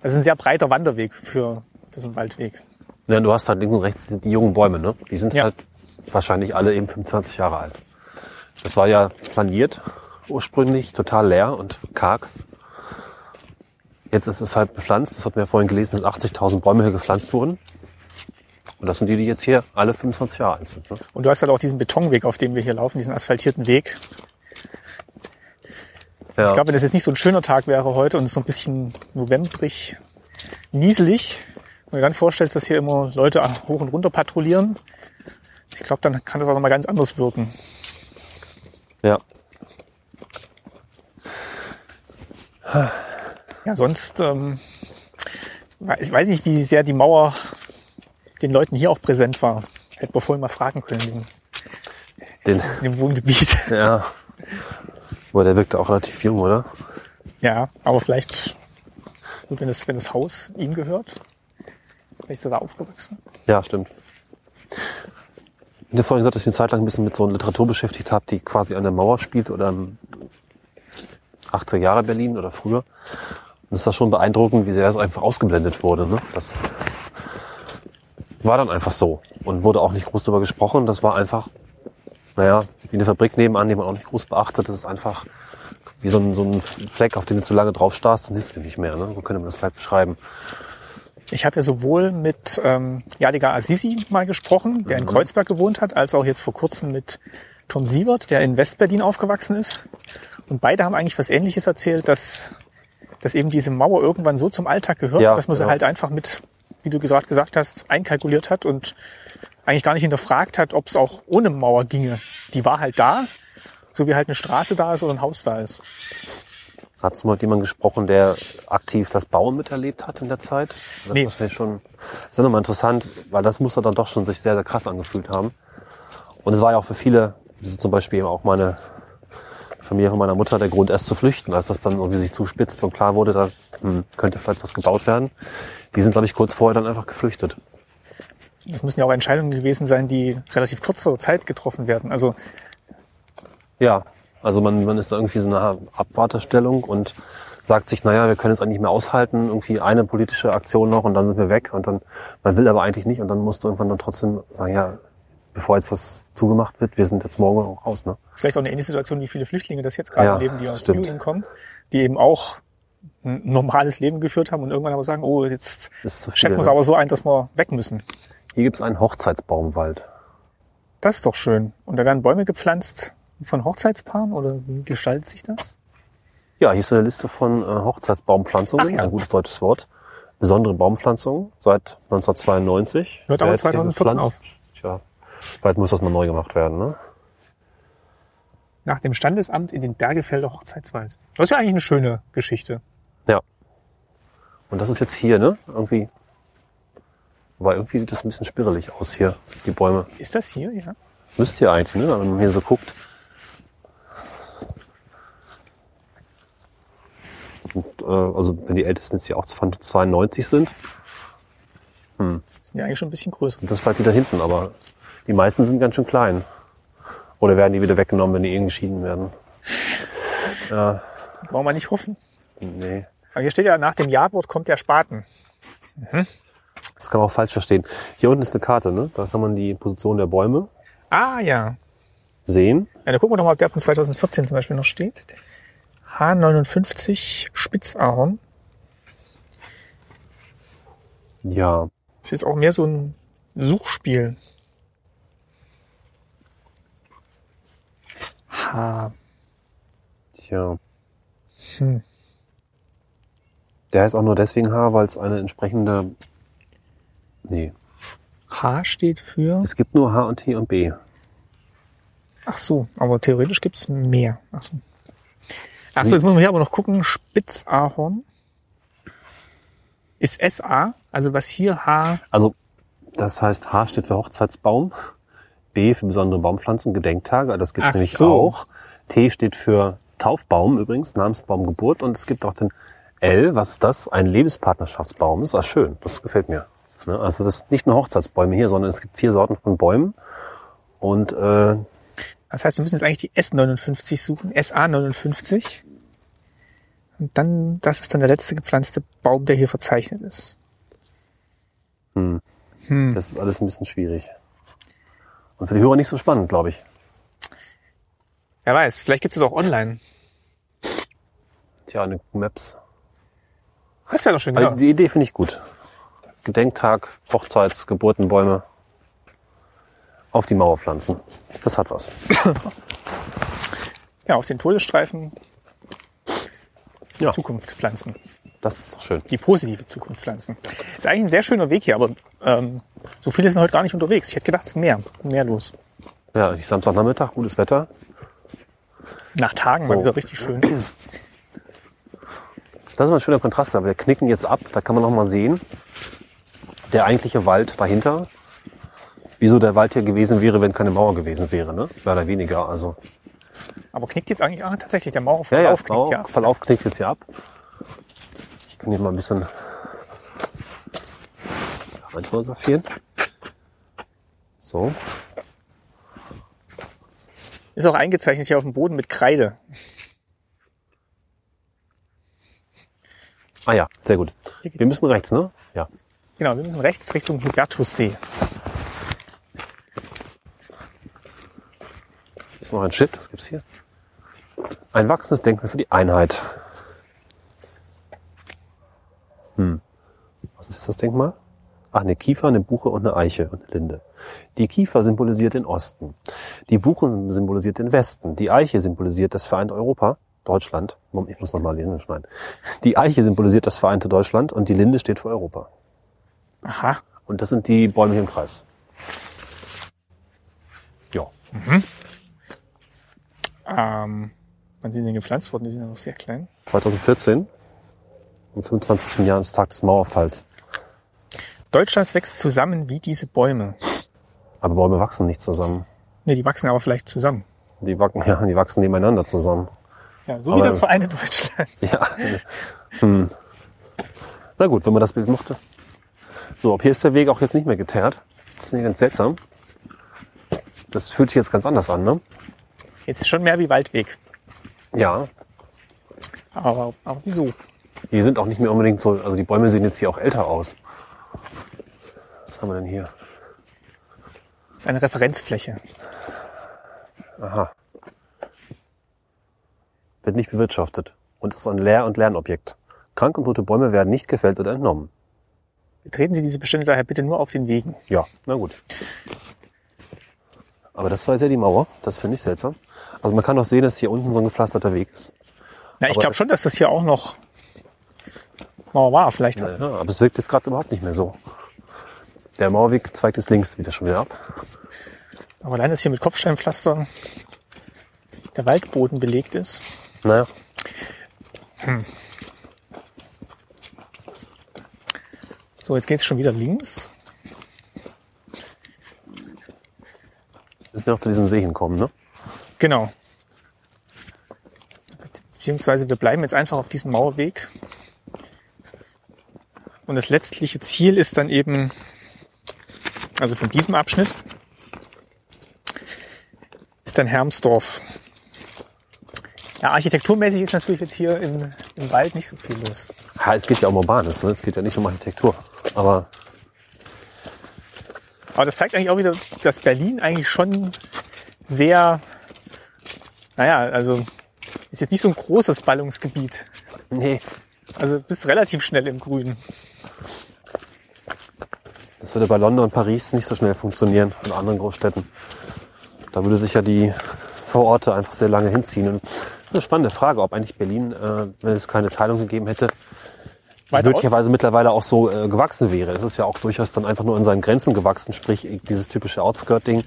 Das ist ein sehr breiter Wanderweg für, für so einen Waldweg. Ja, du hast halt links und rechts die jungen Bäume, ne? Die sind Ja. halt wahrscheinlich alle eben 25 Jahre alt. Das war ja planiert ursprünglich, total leer und karg. Jetzt ist es halt bepflanzt. Das hatten wir ja vorhin gelesen, dass 80.000 Bäume hier gepflanzt wurden. Und das sind die, die jetzt hier alle 25 Jahre alt sind. Ne? Und du hast halt auch diesen Betonweg, auf dem wir hier laufen, diesen asphaltierten Weg. Ja. Ich glaube, wenn das jetzt nicht so ein schöner Tag wäre heute und es so ein bisschen novembrig, nieselig, und du dann vorstellst, dass hier immer Leute hoch und runter patrouillieren, ich glaube, dann kann das auch nochmal ganz anders wirken. ja. Ja, sonst ähm, ich weiß nicht, wie sehr die Mauer den Leuten hier auch präsent war. Hätten wir vorhin mal fragen können Den, in dem Wohngebiet. ja. Aber der wirkte auch relativ jung, oder? Ja, aber vielleicht, wenn das, wenn das Haus ihm gehört, vielleicht ist er da aufgewachsen. Ja, stimmt. Ich habe vorhin gesagt, dass ich eine Zeit lang ein bisschen mit so einer Literatur beschäftigt habe, die quasi an der Mauer spielt oder im 80er Jahre Berlin oder früher. Und es war schon beeindruckend, wie sehr das einfach ausgeblendet wurde. Ne? Das war dann einfach so und wurde auch nicht groß darüber gesprochen. Das war einfach, naja, wie eine Fabrik nebenan, die man auch nicht groß beachtet. Das ist einfach wie so ein, so ein Fleck, auf den du zu lange drauf starrst, dann siehst du den nicht mehr. Ne? So könnte man das vielleicht beschreiben. Ich habe ja sowohl mit ähm, Jadiga Azizi mal gesprochen, der in Kreuzberg gewohnt hat, als auch jetzt vor kurzem mit Tom Sievert, der in Westberlin aufgewachsen ist. Und beide haben eigentlich was Ähnliches erzählt, dass, dass eben diese Mauer irgendwann so zum Alltag gehört, Ja, dass man sie ja. halt einfach mit, wie du gerade gesagt hast, einkalkuliert hat und eigentlich gar nicht hinterfragt hat, ob es auch ohne Mauer ginge. Die war halt da, so wie halt eine Straße da ist oder ein Haus da ist. Hast du mal mit jemandem gesprochen, der aktiv das Bauen miterlebt hat in der Zeit? Das Nee. ist schon, das ist ja nochmal interessant, weil das muss er dann doch schon sich sehr, sehr krass angefühlt haben. Und es war ja auch für viele, zum Beispiel eben auch meine Familie von meiner Mutter, der Grund, erst zu flüchten, als das dann irgendwie sich zuspitzt und klar wurde, da hm, könnte vielleicht was gebaut werden. Die sind, glaube ich, kurz vorher dann einfach geflüchtet. Das müssen ja auch Entscheidungen gewesen sein, die relativ kurzer Zeit getroffen werden. Also Ja, also man, man ist da irgendwie so eine Abwartestellung und sagt sich, naja, wir können es eigentlich nicht mehr aushalten, irgendwie eine politische Aktion noch und dann sind wir weg und dann, man will aber eigentlich nicht und dann musst du irgendwann dann trotzdem sagen, ja, bevor jetzt was zugemacht wird, wir sind jetzt morgen auch raus, ne? ist vielleicht auch eine ähnliche Situation, wie viele Flüchtlinge das jetzt gerade Ja, erleben, die aus stimmt. Syrien kommen, die eben auch ein normales Leben geführt haben und irgendwann aber sagen, oh, jetzt schätzen wir es ne? aber so ein, dass wir weg müssen. Hier gibt's einen Hochzeitsbaumwald. Das ist doch schön. Und da werden Bäume gepflanzt, von Hochzeitspaaren oder wie gestaltet sich das? Ja, hier ist eine Liste von äh, Hochzeitsbaumpflanzungen, ja. ein gutes deutsches Wort. Besondere Baumpflanzungen seit 1992. Hört aber Wer hat hier 2014 gepflanzt? Tja, bald muss das mal neu gemacht werden, ne? Nach dem Standesamt in den Bergefelder Hochzeitswald. Das ist ja eigentlich eine schöne Geschichte. Ja. Und das ist jetzt hier, ne? Irgendwie. Aber irgendwie sieht das ein bisschen spirrelig aus hier, die Bäume. Ist das hier? Ja. Das müsste hier eigentlich, ne? Wenn man hier so guckt. Und, äh, also wenn die ältesten jetzt hier auch 92 sind, Sind ja eigentlich schon ein bisschen größer. das vielleicht die da hinten, aber die meisten sind ganz schön klein. Oder werden die wieder weggenommen, wenn die irgendwie geschieden werden? Ja, Wollen wir nicht hoffen. nee. Aber hier steht ja, nach dem Ja-Wort kommt der Spaten. Das kann man auch falsch verstehen. Hier unten ist eine Karte, ne? Da kann man die Position der Bäume Ah ja. sehen. Ja, dann gucken wir doch mal, ob der von 2014 zum Beispiel noch steht. H59 Spitzahorn. Ja, Ist jetzt auch mehr so ein Suchspiel. H. tja. Hm. Der heißt auch nur deswegen H, weil es eine entsprechende. Nee. H steht für. Es gibt nur H und T und B. Ach so, aber theoretisch gibt's mehr. Ach so. Ach so, jetzt muss man hier aber noch gucken. Spitzahorn ist SA, also was hier H. Also, das heißt, H steht für Hochzeitsbaum, B für besondere Baumpflanzen, Gedenktage, das gibt es nämlich so. auch. T steht für Taufbaum übrigens, Namensbaum Geburt und es gibt auch den L, was ist das? Ein Lebenspartnerschaftsbaum. Das ist schön, das gefällt mir. Ne? Also das sind nicht nur Hochzeitsbäume hier, sondern es gibt vier Sorten von Bäumen und äh, Das heißt, wir müssen jetzt eigentlich die S59 suchen, SA59. Und dann, das ist dann der letzte gepflanzte Baum, der hier verzeichnet ist. hm, Hm. das ist alles ein bisschen schwierig. Und für die Hörer nicht so spannend, glaube ich. Wer weiß, vielleicht gibt es auch online. Tja, eine Maps. Das wäre doch schön, Also die Idee finde ich gut. Gedenktag, Hochzeits, Geburtenbäume auf die Mauer pflanzen. Das hat was. Ja, auf den Todesstreifen Ja. Zukunft pflanzen. Das ist doch schön. Die positive Zukunft pflanzen. Ist eigentlich ein sehr schöner Weg hier, aber ähm, so viele sind heute gar nicht unterwegs. Ich hätte gedacht, es ist mehr, mehr los. Ja, ich Samstagnachmittag, gutes Wetter. Nach Tagen So. mal wieder richtig schön. Das ist mal ein schöner Kontrast, aber wir knicken jetzt ab, da kann man noch mal sehen, der eigentliche Wald dahinter. Wieso der Wald hier gewesen wäre, wenn keine Mauer gewesen wäre, ne? Mehr oder weniger, also. Aber knickt jetzt eigentlich, ah, tatsächlich, der Mauer Ja, ja, aufknickt, Mauer, ja. Verlauf knickt jetzt hier ab. Ich kann hier mal ein bisschen reinfotografieren. So. Ist auch eingezeichnet hier auf dem Boden mit Kreide. Ah ja, sehr gut. Wir müssen rechts, ne? Ja. Genau, wir müssen rechts Richtung Hubertussee. Hier ist noch ein Schild, was gibt's hier? Ein wachsendes Denkmal für die Einheit. Hm. Was ist jetzt das Denkmal? Ach, eine Kiefer, eine Buche und eine Eiche und eine Linde. Die Kiefer symbolisiert den Osten. Die Buche symbolisiert den Westen. Die Eiche symbolisiert das vereinte Europa, Deutschland. Moment, Ich muss nochmal die Linde schneiden. Die Eiche symbolisiert das vereinte Deutschland und die Linde steht für Europa. Aha. Und das sind die Bäume hier im Kreis. Ja. Ähm, wann sind die denn gepflanzt worden? Die sind ja noch sehr klein. 2014, am 25. Jahrestag des Mauerfalls. Deutschland wächst zusammen wie diese Bäume. Aber Bäume wachsen nicht zusammen. Ne, die wachsen aber vielleicht zusammen. Die wachsen, ja, die wachsen nebeneinander zusammen. Ja, so Aber- wie das vereinte Deutschland. Ja. hm. Na gut, wenn man das Bild mochte. So, ab hier ist der Weg auch jetzt nicht mehr geteert. Das ist hier ganz seltsam. Das fühlt sich jetzt ganz anders an, ne? Jetzt ist schon mehr wie Waldweg. Ja. Aber, aber wieso? Die sind auch nicht mehr unbedingt so, also die Bäume sehen jetzt hier auch älter aus. Was haben wir denn hier? Das ist eine Referenzfläche. Aha. Wird nicht bewirtschaftet und ist ein Lehr- und Lernobjekt. Krank und tote Bäume werden nicht gefällt oder entnommen. Betreten Sie diese Bestände daher bitte nur auf den Wegen. Ja, na gut. Aber das war jetzt ja die Mauer. Das finde ich seltsam. Also man kann doch sehen, dass hier unten so ein gepflasterter Weg ist. Na, ich glaube schon, dass das hier auch noch Mauer war. Vielleicht. Ja, aber es wirkt jetzt gerade überhaupt nicht mehr so. Der Mauerweg zweigt jetzt links wieder schon wieder ab. Aber allein, dass hier mit Kopfsteinpflaster der Waldboden belegt ist. Naja. So, jetzt geht es schon wieder links. Müssen wir noch zu diesem See hinkommen, ne? Genau. Beziehungsweise wir bleiben jetzt einfach auf diesem Mauerweg. Und das letztliche Ziel ist dann eben, also von diesem Abschnitt, ist dann Hermsdorf. Ja, architekturmäßig ist natürlich jetzt hier im, im Wald nicht so viel los. Ja, es geht ja um Urbanes, ne? Es geht ja nicht um Architektur. Aber Aber das zeigt eigentlich auch wieder, dass Berlin eigentlich schon sehr, naja, also ist jetzt nicht so ein großes Ballungsgebiet. nee, Also bist relativ schnell im Grünen. das würde bei London und Paris nicht so schnell funktionieren und anderen Großstädten. Da würde sich ja die Vororte einfach sehr lange hinziehen. Und eine spannende Frage, ob eigentlich Berlin, äh, wenn es keine Teilung gegeben hätte, möglicherweise mittlerweile auch so äh, gewachsen wäre. Es ist ja auch durchaus dann einfach nur an seinen Grenzen gewachsen, sprich dieses typische Outskirt-Ding,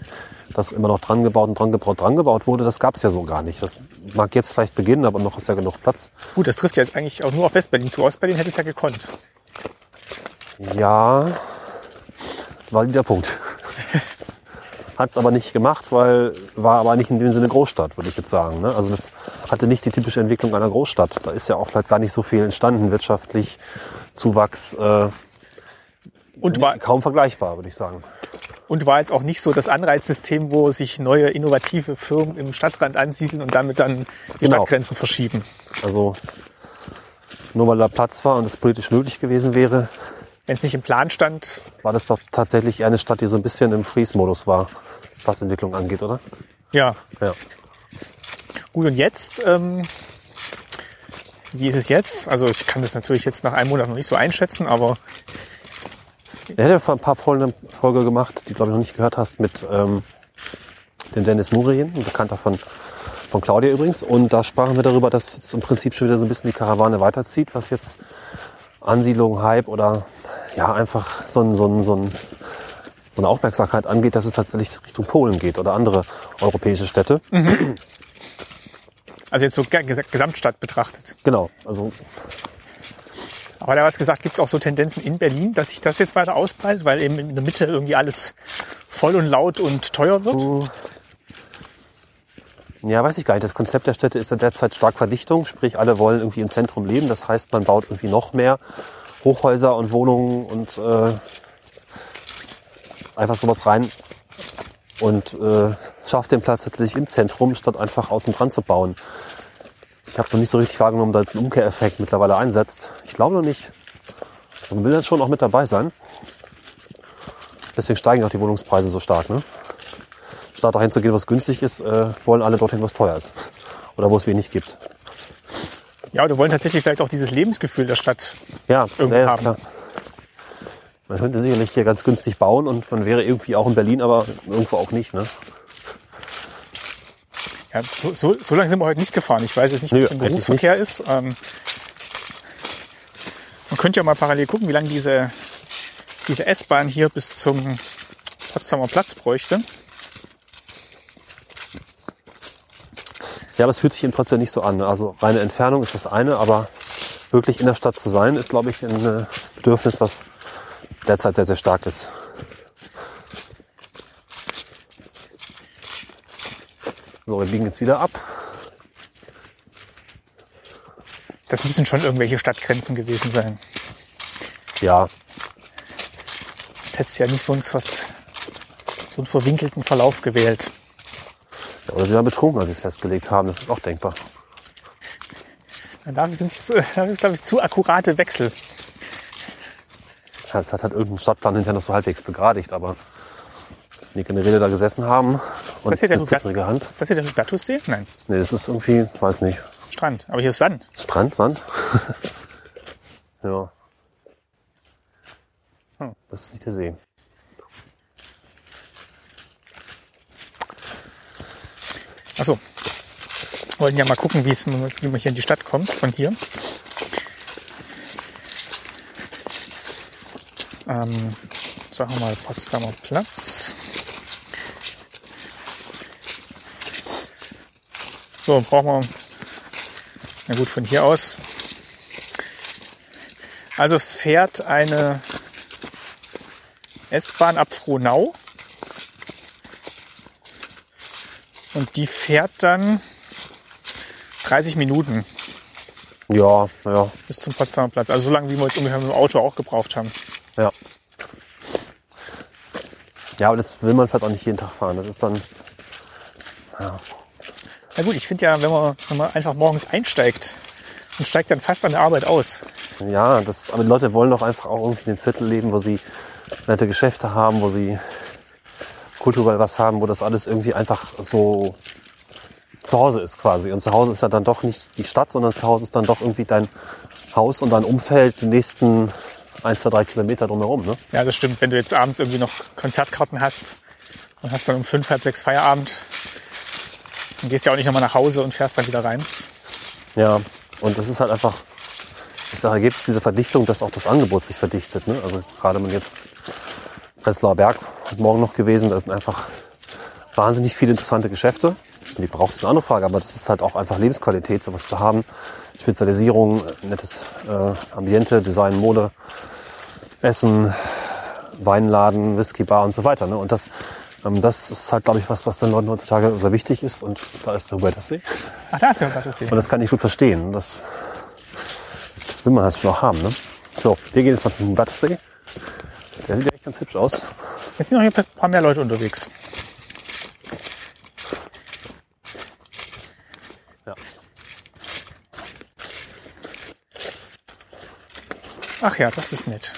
das immer noch dran gebaut und dran gebaut, dran gebaut wurde, das gab es ja so gar nicht. Das mag jetzt vielleicht beginnen, aber noch ist ja genug Platz. Gut, das trifft ja jetzt eigentlich auch nur auf Westberlin zu. Ostberlin hätte es ja gekonnt. Ja, war der Punkt. Hat es aber nicht gemacht, weil war aber nicht in dem Sinne Großstadt, würde ich jetzt sagen. Ne? Also das hatte nicht die typische Entwicklung einer Großstadt. Da ist ja auch vielleicht gar nicht so viel entstanden, wirtschaftlich, Zuwachs, äh, Und war, kaum vergleichbar, würde ich sagen. und war jetzt auch nicht so das Anreizsystem, wo sich neue innovative Firmen im Stadtrand ansiedeln und damit dann die Genau. Stadtgrenzen verschieben. Also nur weil da Platz war und es politisch möglich gewesen wäre, Wenn es nicht im Plan stand, war das doch tatsächlich eine Stadt, die so ein bisschen im Freeze-Modus war, was Entwicklung angeht, oder? ja. Ja. Gut, und jetzt, ähm, wie ist es jetzt? Also ich kann das natürlich jetzt nach einem Monat noch nicht so einschätzen, aber Er hat ja vor ein paar Folgen eine Folge gemacht, die glaube ich noch nicht gehört hast, mit ähm, dem Dennis Murien, ein Bekannter von, von Claudia übrigens. Und da sprachen wir darüber, dass jetzt im Prinzip schon wieder so ein bisschen die Karawane weiterzieht, was jetzt Ansiedlung, Hype oder ja einfach so, ein, so, ein, so, ein, so eine Aufmerksamkeit angeht, dass es tatsächlich Richtung Polen geht oder andere europäische Städte. also jetzt so ge- ges- Gesamtstadt betrachtet. Genau, also Aber da was gesagt, gibt es auch so Tendenzen in Berlin, dass sich das jetzt weiter ausbreitet, weil eben in der Mitte irgendwie alles voll und laut und teuer wird? Ja, weiß ich gar nicht. Das Konzept der Städte ist ja derzeit stark Verdichtung, sprich alle wollen irgendwie im Zentrum leben. Das heißt, man baut irgendwie noch mehr Hochhäuser und Wohnungen und äh, einfach sowas rein und äh, schafft den Platz tatsächlich im Zentrum, statt einfach außen dran zu bauen. Ich habe noch nicht so richtig wahrgenommen, dass ein Umkehreffekt mittlerweile einsetzt. Ich glaube noch nicht. Man will dann schon auch mit dabei sein. Deswegen steigen auch die Wohnungspreise so stark. Ne? Statt dahin zu gehen, was günstig ist, äh, wollen alle dorthin, was teuer ist. Oder wo es wenig gibt. Ja, oder wollen tatsächlich vielleicht auch dieses Lebensgefühl der Stadt. Ja, Irgendwo ja, haben. klar. Man könnte sicherlich hier ganz günstig bauen und man wäre irgendwie auch in Berlin, aber irgendwo auch nicht. Ne? Ja, so, so, so lange sind wir heute nicht gefahren. Ich weiß jetzt nicht, wie es im Berufsverkehr ist. Ähm, man könnte ja mal parallel gucken, wie lange diese, diese S-Bahn hier bis zum Potsdamer Platz bräuchte. Ja, aber es fühlt sich in Potsdam nicht so an. ne? Also reine Entfernung ist das eine, aber wirklich in der Stadt zu sein, ist, glaube ich, ein äh, Bedürfnis, was derzeit sehr, sehr stark ist. So, wir biegen jetzt wieder ab. Das müssen schon irgendwelche Stadtgrenzen gewesen sein. Ja, Jetzt hättest du ja nicht so einen, so einen verwinkelten Verlauf gewählt. oder sie waren betrunken, als sie es festgelegt haben. Das ist auch denkbar. Dafür sind es, glaube ich, zu akkurate Wechsel. Ja, es hat halt irgendein Stadtplan hinterher noch so halbwegs begradigt, aber wenn die Generäle da gesessen haben und Das der eine zittrige Hand. Ist das hier der Hubertussee? Nein, Nee, das ist irgendwie, weiß nicht, Strand. Aber hier ist Sand. Strand, Sand. ja. Hm. Das ist nicht der See. Achso. Wollten ja mal gucken, wie es, wie man hier in die Stadt kommt, von hier. Ähm, sagen wir mal Potsdamer Platz. So, brauchen wir, na gut, von hier aus. Also es fährt eine S-Bahn ab Frohnau. Und die fährt dann 30 Minuten Ja, ja, bis zum Potsdamer Platz. Also so lange, wie wir jetzt ungefähr mit dem Auto auch gebraucht haben. Ja. Ja, aber das will man vielleicht auch nicht jeden Tag fahren. Das ist dann, Na gut, ich finde ja, wenn man, wenn man einfach morgens einsteigt und steigt dann fast an der Arbeit aus. ja, das, aber die Leute wollen doch einfach auch irgendwie in einem Viertel leben, wo sie nette Geschäfte haben, wo sie kulturell was haben, wo das alles irgendwie einfach so zu Hause ist quasi. Und zu Hause ist ja dann doch nicht die Stadt, sondern zu Hause ist dann doch irgendwie dein Haus und dein Umfeld die nächsten ein, zwei, drei Kilometer drumherum. Ne? Ja, das stimmt. Wenn du jetzt abends irgendwie noch Konzertkarten hast und hast dann um fünf, halb sechs Feierabend, dann gehst du ja auch nicht nochmal nach Hause und fährst dann wieder rein. Ja, und das ist halt einfach das Ergebnis dieser Verdichtung, dass auch das Angebot sich verdichtet. Ne? Also gerade man jetzt Prenzlauer Berg heute Morgen noch gewesen, da sind einfach wahnsinnig viele interessante Geschäfte. Die braucht es eine andere Frage, aber das ist halt auch einfach Lebensqualität, sowas zu haben. Spezialisierung, nettes äh, Ambiente, Design, Mode, Essen, Weinladen, Whisky-Bar und so weiter. Ne? Und das, ähm, das ist halt, glaube ich, was, was den Leuten heutzutage sehr wichtig ist. Und da ist der Hubertussee. Ach, da ist der Battersee. Und das kann ich gut verstehen. Das, das will man halt schon auch haben. Ne? So, wir gehen jetzt mal zum Hubertussee. Der sieht ja echt ganz hübsch aus. Jetzt sind noch hier ein paar mehr Leute unterwegs. Ach ja, das ist nett.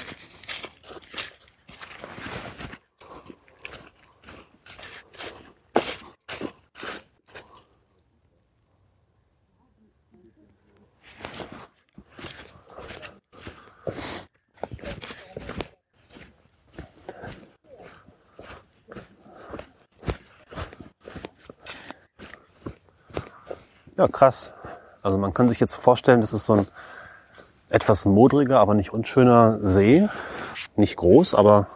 Ja, krass. Also man kann sich jetzt vorstellen, das ist so ein etwas modriger, aber nicht unschöner See. Nicht groß, aber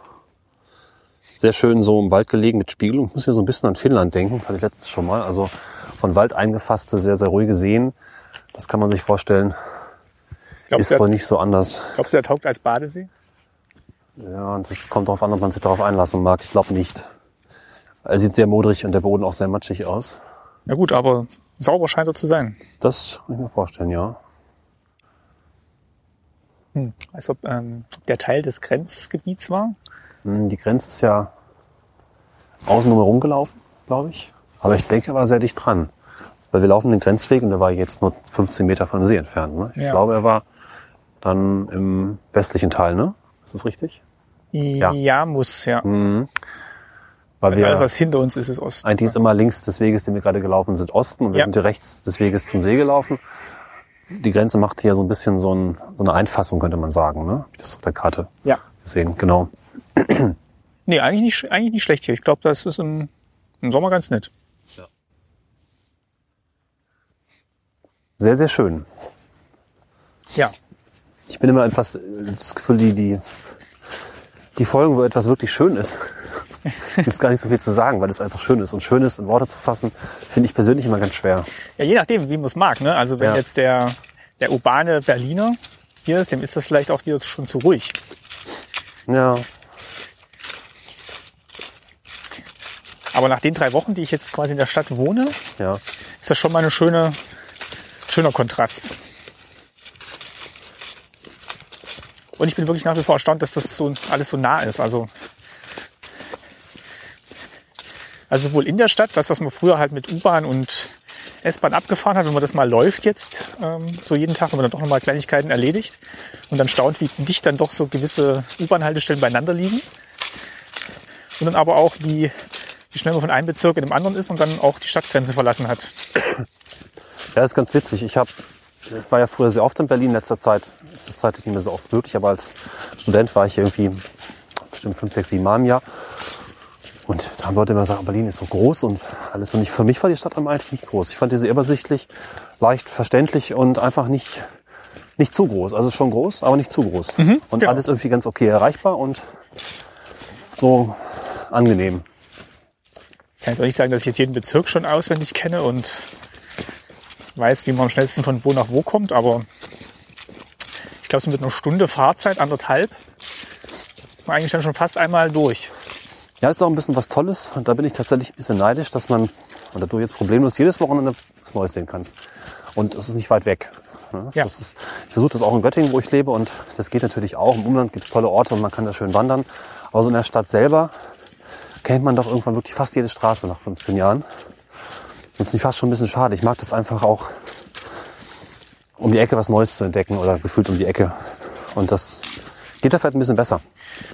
sehr schön so im Wald gelegen mit Spiegelung. Ich muss hier so ein bisschen an Finnland denken, das hatte ich letztens schon mal. Also von Wald eingefasste, sehr, sehr ruhige Seen. Das kann man sich vorstellen, Glaubst ist wohl nicht so anders. glaubst du, er taugt als Badesee? Ja, und das kommt darauf an, ob man sich darauf einlassen mag. Ich glaube nicht. Er sieht sehr modrig und der Boden auch sehr matschig aus. Ja gut, aber sauber scheint er zu sein. Das kann ich mir vorstellen, ja. Hm. Als ob ähm, der Teil des Grenzgebiets war. Hm, Die Grenze ist ja außen herum gelaufen, glaube ich. Aber ich denke, er war sehr dicht dran. Weil wir laufen den Grenzweg und der war jetzt nur 15 Meter von dem See entfernt. Ne? Ich Ja. glaube, er war dann im westlichen Teil, ne? Ist das richtig? Ja, muss, ja. Mhm. Weil Alles, wir was hinter uns ist, ist Osten. eigentlich ist immer links des Weges, den wir gerade gelaufen sind, Osten und wir Ja. sind hier rechts des Weges zum See gelaufen. Die Grenze macht hier so ein bisschen so, ein, so eine Einfassung, könnte man sagen. Ne? Hab ich das auf der Karte Ja. gesehen, genau. Nee, eigentlich nicht, eigentlich nicht schlecht hier. Ich glaube, das ist im, im Sommer ganz nett. Sehr, sehr schön. Ja. Ich bin immer etwas, äh, das Gefühl, die, die, die Folgen, wo etwas wirklich schön ist, gibt gar nicht so viel zu sagen, weil es einfach schön ist. Und schön ist in Worte zu fassen, finde ich persönlich immer ganz schwer. Ja, je nachdem, wie man es mag. Ne? Also wenn Ja. jetzt der, der urbane Berliner hier ist, dem ist das vielleicht auch wieder schon zu ruhig. Ja, Aber nach den drei Wochen, die ich jetzt quasi in der Stadt wohne, ja. ist das schon mal eine schöne, schöner Kontrast. Und ich bin wirklich nach wie vor erstaunt, dass das so alles so nah ist. Also, also sowohl in der Stadt, das, was man früher halt mit U-Bahn und S-Bahn abgefahren hat, wenn man das mal läuft jetzt, ähm, so jeden Tag, wenn man dann doch nochmal Kleinigkeiten erledigt und dann staunt, wie dicht dann doch so gewisse U-Bahn-Haltestellen beieinander liegen. Und dann aber auch, wie, wie schnell man von einem Bezirk in dem anderen ist und dann auch die Stadtgrenze verlassen hat. Ja, ist ganz witzig. Ich hab, ich war ja früher sehr oft in Berlin in letzter Zeit. Es ist zeitlich nicht mehr so oft möglich, aber als Student war ich irgendwie bestimmt fünf, sechs, sieben Mal im Jahr. Und da haben Leute immer gesagt, Berlin ist so groß und alles. Und ich, für mich war die Stadt am eigentlich nicht groß. Ich fand diese übersichtlich, leicht verständlich und einfach nicht, nicht zu groß. Also schon groß, aber nicht zu groß. und genau. alles irgendwie ganz okay erreichbar und so angenehm. Ich kann jetzt auch nicht sagen, dass ich jetzt jeden Bezirk schon auswendig kenne und weiß, wie man am schnellsten von wo nach wo kommt, aber ich glaube, so mit einer Stunde Fahrzeit, anderthalb, ist man eigentlich dann schon fast einmal durch. Ja, ist auch ein bisschen was Tolles. Und da bin ich tatsächlich ein bisschen neidisch, dass man, oder du jetzt problemlos jedes Wochenende was Neues sehen kannst. Und es ist nicht weit weg. Ne? Ja. Das ist, ich versuche das auch in Göttingen, wo ich lebe. Und das geht natürlich auch. Im Umland gibt es tolle Orte und man kann da schön wandern. Aber so in der Stadt selber kennt man doch irgendwann wirklich fast jede Straße nach 15 Jahren. Und es ist fast schon ein bisschen schade. Ich mag das einfach auch, um die Ecke was Neues zu entdecken oder gefühlt um die Ecke. Und das geht da vielleicht ein bisschen besser.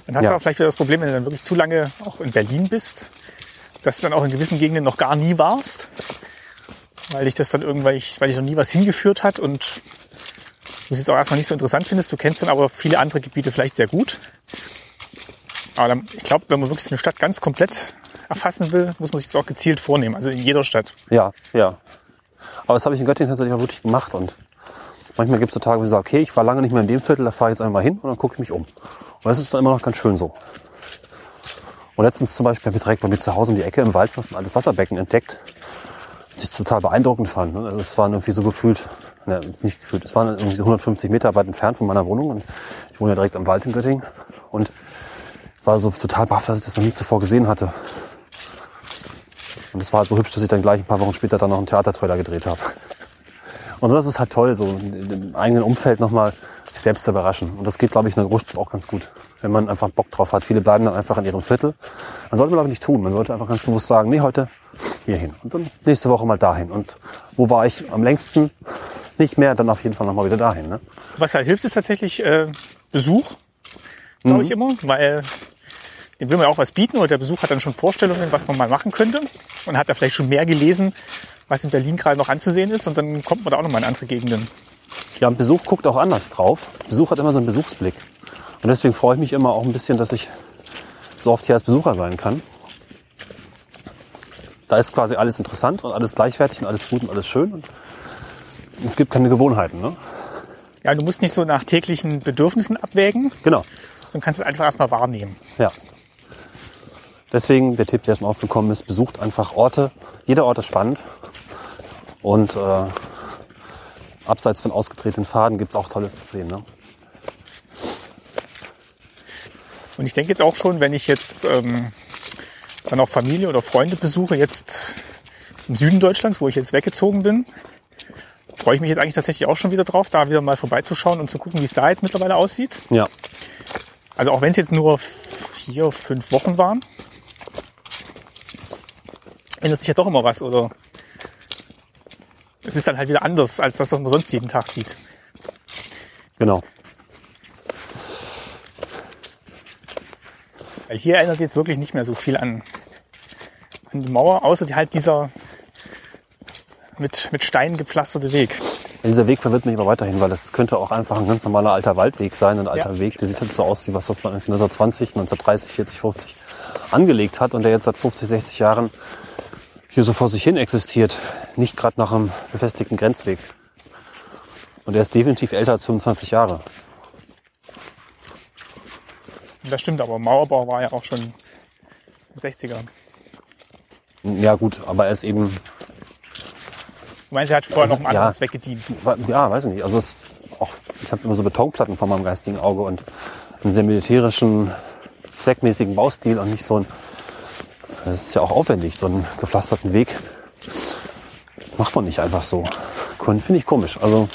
Dann hast Ja. du auch vielleicht wieder das Problem, wenn du dann wirklich zu lange auch in Berlin bist, dass du dann auch in gewissen Gegenden noch gar nie warst, weil dich das dann irgendwann, weil dich noch nie was hingeführt hat und du es jetzt auch erstmal nicht so interessant findest. Du kennst dann aber viele andere Gebiete vielleicht sehr gut. Aber dann, ich glaube, wenn man wirklich eine Stadt ganz komplett erfassen will, muss man sich das auch gezielt vornehmen. Also in jeder Stadt. Ja, ja. Aber das habe ich in Göttingen tatsächlich auch wirklich gemacht. Und manchmal gibt es so Tage, wo ich sage, okay, ich war lange nicht mehr in dem Viertel, da fahre ich jetzt einmal hin und dann gucke ich mich um. Und das ist dann immer noch ganz schön so. Und letztens zum Beispiel habe ich direkt bei mir zu Hause um die Ecke im Wald was ein altes Wasserbecken entdeckt, das ich total beeindruckend fand. ne? Also es waren irgendwie so gefühlt, ne, nicht gefühlt, es waren irgendwie so 150 Meter weit entfernt von meiner Wohnung. Und ich wohne ja direkt am Wald in Göttingen. Und war so total baff, dass ich das noch nie zuvor gesehen hatte. Und es war halt so hübsch, dass ich dann gleich ein paar Wochen später dann noch einen Theatertrailer gedreht habe. Und das ist halt toll, so im eigenen Umfeld nochmal sich selbst zu überraschen. Und das geht, glaube ich, in der Großstadt auch ganz gut, wenn man einfach Bock drauf hat. Viele bleiben dann einfach in ihrem Viertel. Man sollte man aber nicht tun. Man sollte einfach ganz bewusst sagen, nee, heute hier hin und dann nächste Woche mal dahin. Und wo war ich am längsten? Nicht mehr, dann auf jeden Fall nochmal wieder dahin. Ne? Was halt hilft, ist tatsächlich äh, Besuch, glaube ich immer, weil dem will man ja auch was bieten und der Besuch hat dann schon Vorstellungen, was man mal machen könnte und hat da vielleicht schon mehr gelesen, was in Berlin gerade noch anzusehen ist und dann kommt man da auch nochmal in andere Gegenden. Ja, und Besuch guckt auch anders drauf. Besuch hat immer so einen Besuchsblick. Und deswegen freue ich mich immer auch ein bisschen, dass ich so oft hier als Besucher sein kann. Da ist quasi alles interessant und alles gleichwertig und alles gut und alles schön. Und es gibt keine Gewohnheiten. Ne? Ja, du musst nicht so nach täglichen Bedürfnissen abwägen, Genau. sondern kannst es einfach erstmal wahrnehmen. Ja. Deswegen der Tipp, der schon aufgekommen ist, besucht einfach Orte. Jeder Ort ist spannend. Und äh, abseits von ausgetretenen Faden gibt es auch Tolles zu sehen. Ne? Und ich denke jetzt auch schon, wenn ich jetzt ähm, dann auch Familie oder Freunde besuche, jetzt im Süden Deutschlands, wo ich jetzt weggezogen bin, freue ich mich jetzt eigentlich tatsächlich auch schon wieder drauf, da wieder mal vorbeizuschauen und zu gucken, wie es da jetzt mittlerweile aussieht. Ja. Also auch wenn es jetzt nur vier, fünf Wochen waren, ändert sich ja doch immer was oder es ist dann halt wieder anders als das, was man sonst jeden Tag sieht. Genau. Weil hier erinnert jetzt wirklich nicht mehr so viel an, an die Mauer, außer die halt dieser mit, mit Steinen gepflasterte Weg. Ja, dieser Weg verwirrt mich aber weiterhin, weil das könnte auch einfach ein ganz normaler alter Waldweg sein, ein alter Ja. Weg. Der sieht halt so aus, wie was das man irgendwie 1920, 1930, 40, 50 angelegt hat und der jetzt seit 50, 60 Jahren hier so vor sich hin existiert. Nicht gerade nach einem befestigten Grenzweg. Und der ist definitiv älter als 25 Jahre. Das stimmt, aber Mauerbau war ja auch schon in den 60ern. Ja gut, aber er ist eben, Du meinst, er hat vorher Also, noch einem anderen ja. Zweck gedient. ja, weiß ich nicht. Also es auch, ich habe immer so Betonplatten vor meinem geistigen Auge und einen sehr militärischen, zweckmäßigen Baustil und nicht so ein, das ist ja auch aufwendig, so einen gepflasterten Weg macht man nicht einfach so. Finde ich komisch. Also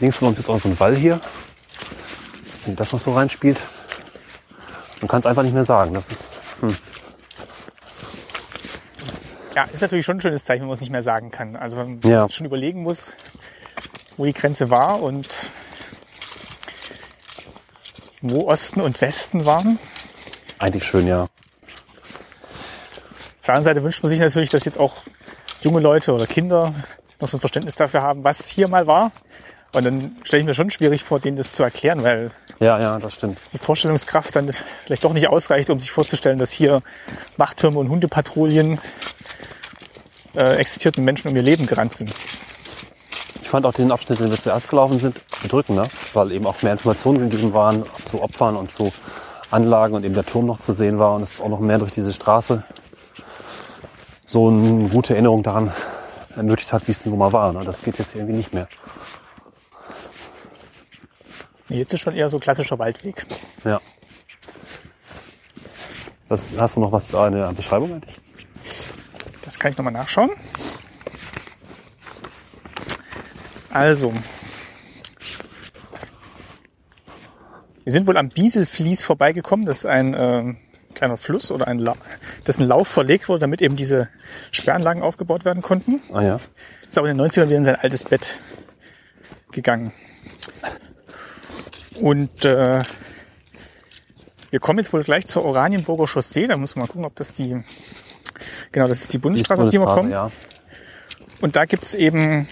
links von uns ist auch so ein Wall hier. Wie das noch so reinspielt. Man kann es einfach nicht mehr sagen. Das ist, hm. Ja, ist natürlich schon ein schönes Zeichen, wenn man es nicht mehr sagen kann. Also wenn man Ja. schon überlegen muss, wo die Grenze war und wo Osten und Westen waren. eigentlich schön, ja. Auf der anderen Seite wünscht man sich natürlich, dass jetzt auch junge Leute oder Kinder noch so ein Verständnis dafür haben, was hier mal war Und dann stelle ich mir schon schwierig vor, denen das zu erklären, weil Ja, ja, das stimmt. die Vorstellungskraft dann vielleicht doch nicht ausreicht, um sich vorzustellen, dass hier Wachttürme und Hundepatrouillen äh, existierten Menschen um ihr Leben gerannt sind. Ich fand auch den Abschnitt, den wir zuerst gelaufen sind, bedrückender, weil eben auch mehr Informationen gegeben waren zu Opfern und zu Anlagen und eben der Turm noch zu sehen war und es auch noch mehr durch diese Straße so eine gute Erinnerung daran ermöglicht hat, wie es denn wohl mal war. Ne? Das geht jetzt irgendwie nicht mehr. Jetzt ist schon eher so klassischer Waldweg. Ja. Das, hast du noch was da in der Beschreibung eigentlich? Das kann ich nochmal nachschauen. Also. Wir sind wohl am Bieselfließ vorbeigekommen. Das ist ein äh, kleiner Fluss oder ein La dessen Lauf verlegt wurde, damit eben diese Sperranlagen aufgebaut werden konnten. Ah ja. Ist aber in den 90ern wieder in sein altes Bett gegangen. Und äh, wir kommen jetzt wohl gleich zur Oranienburger Chaussee. Da muss man mal gucken, ob das die... Genau, das ist die Bundesstraße, auf die wir kommen. ja. Und da gibt's eben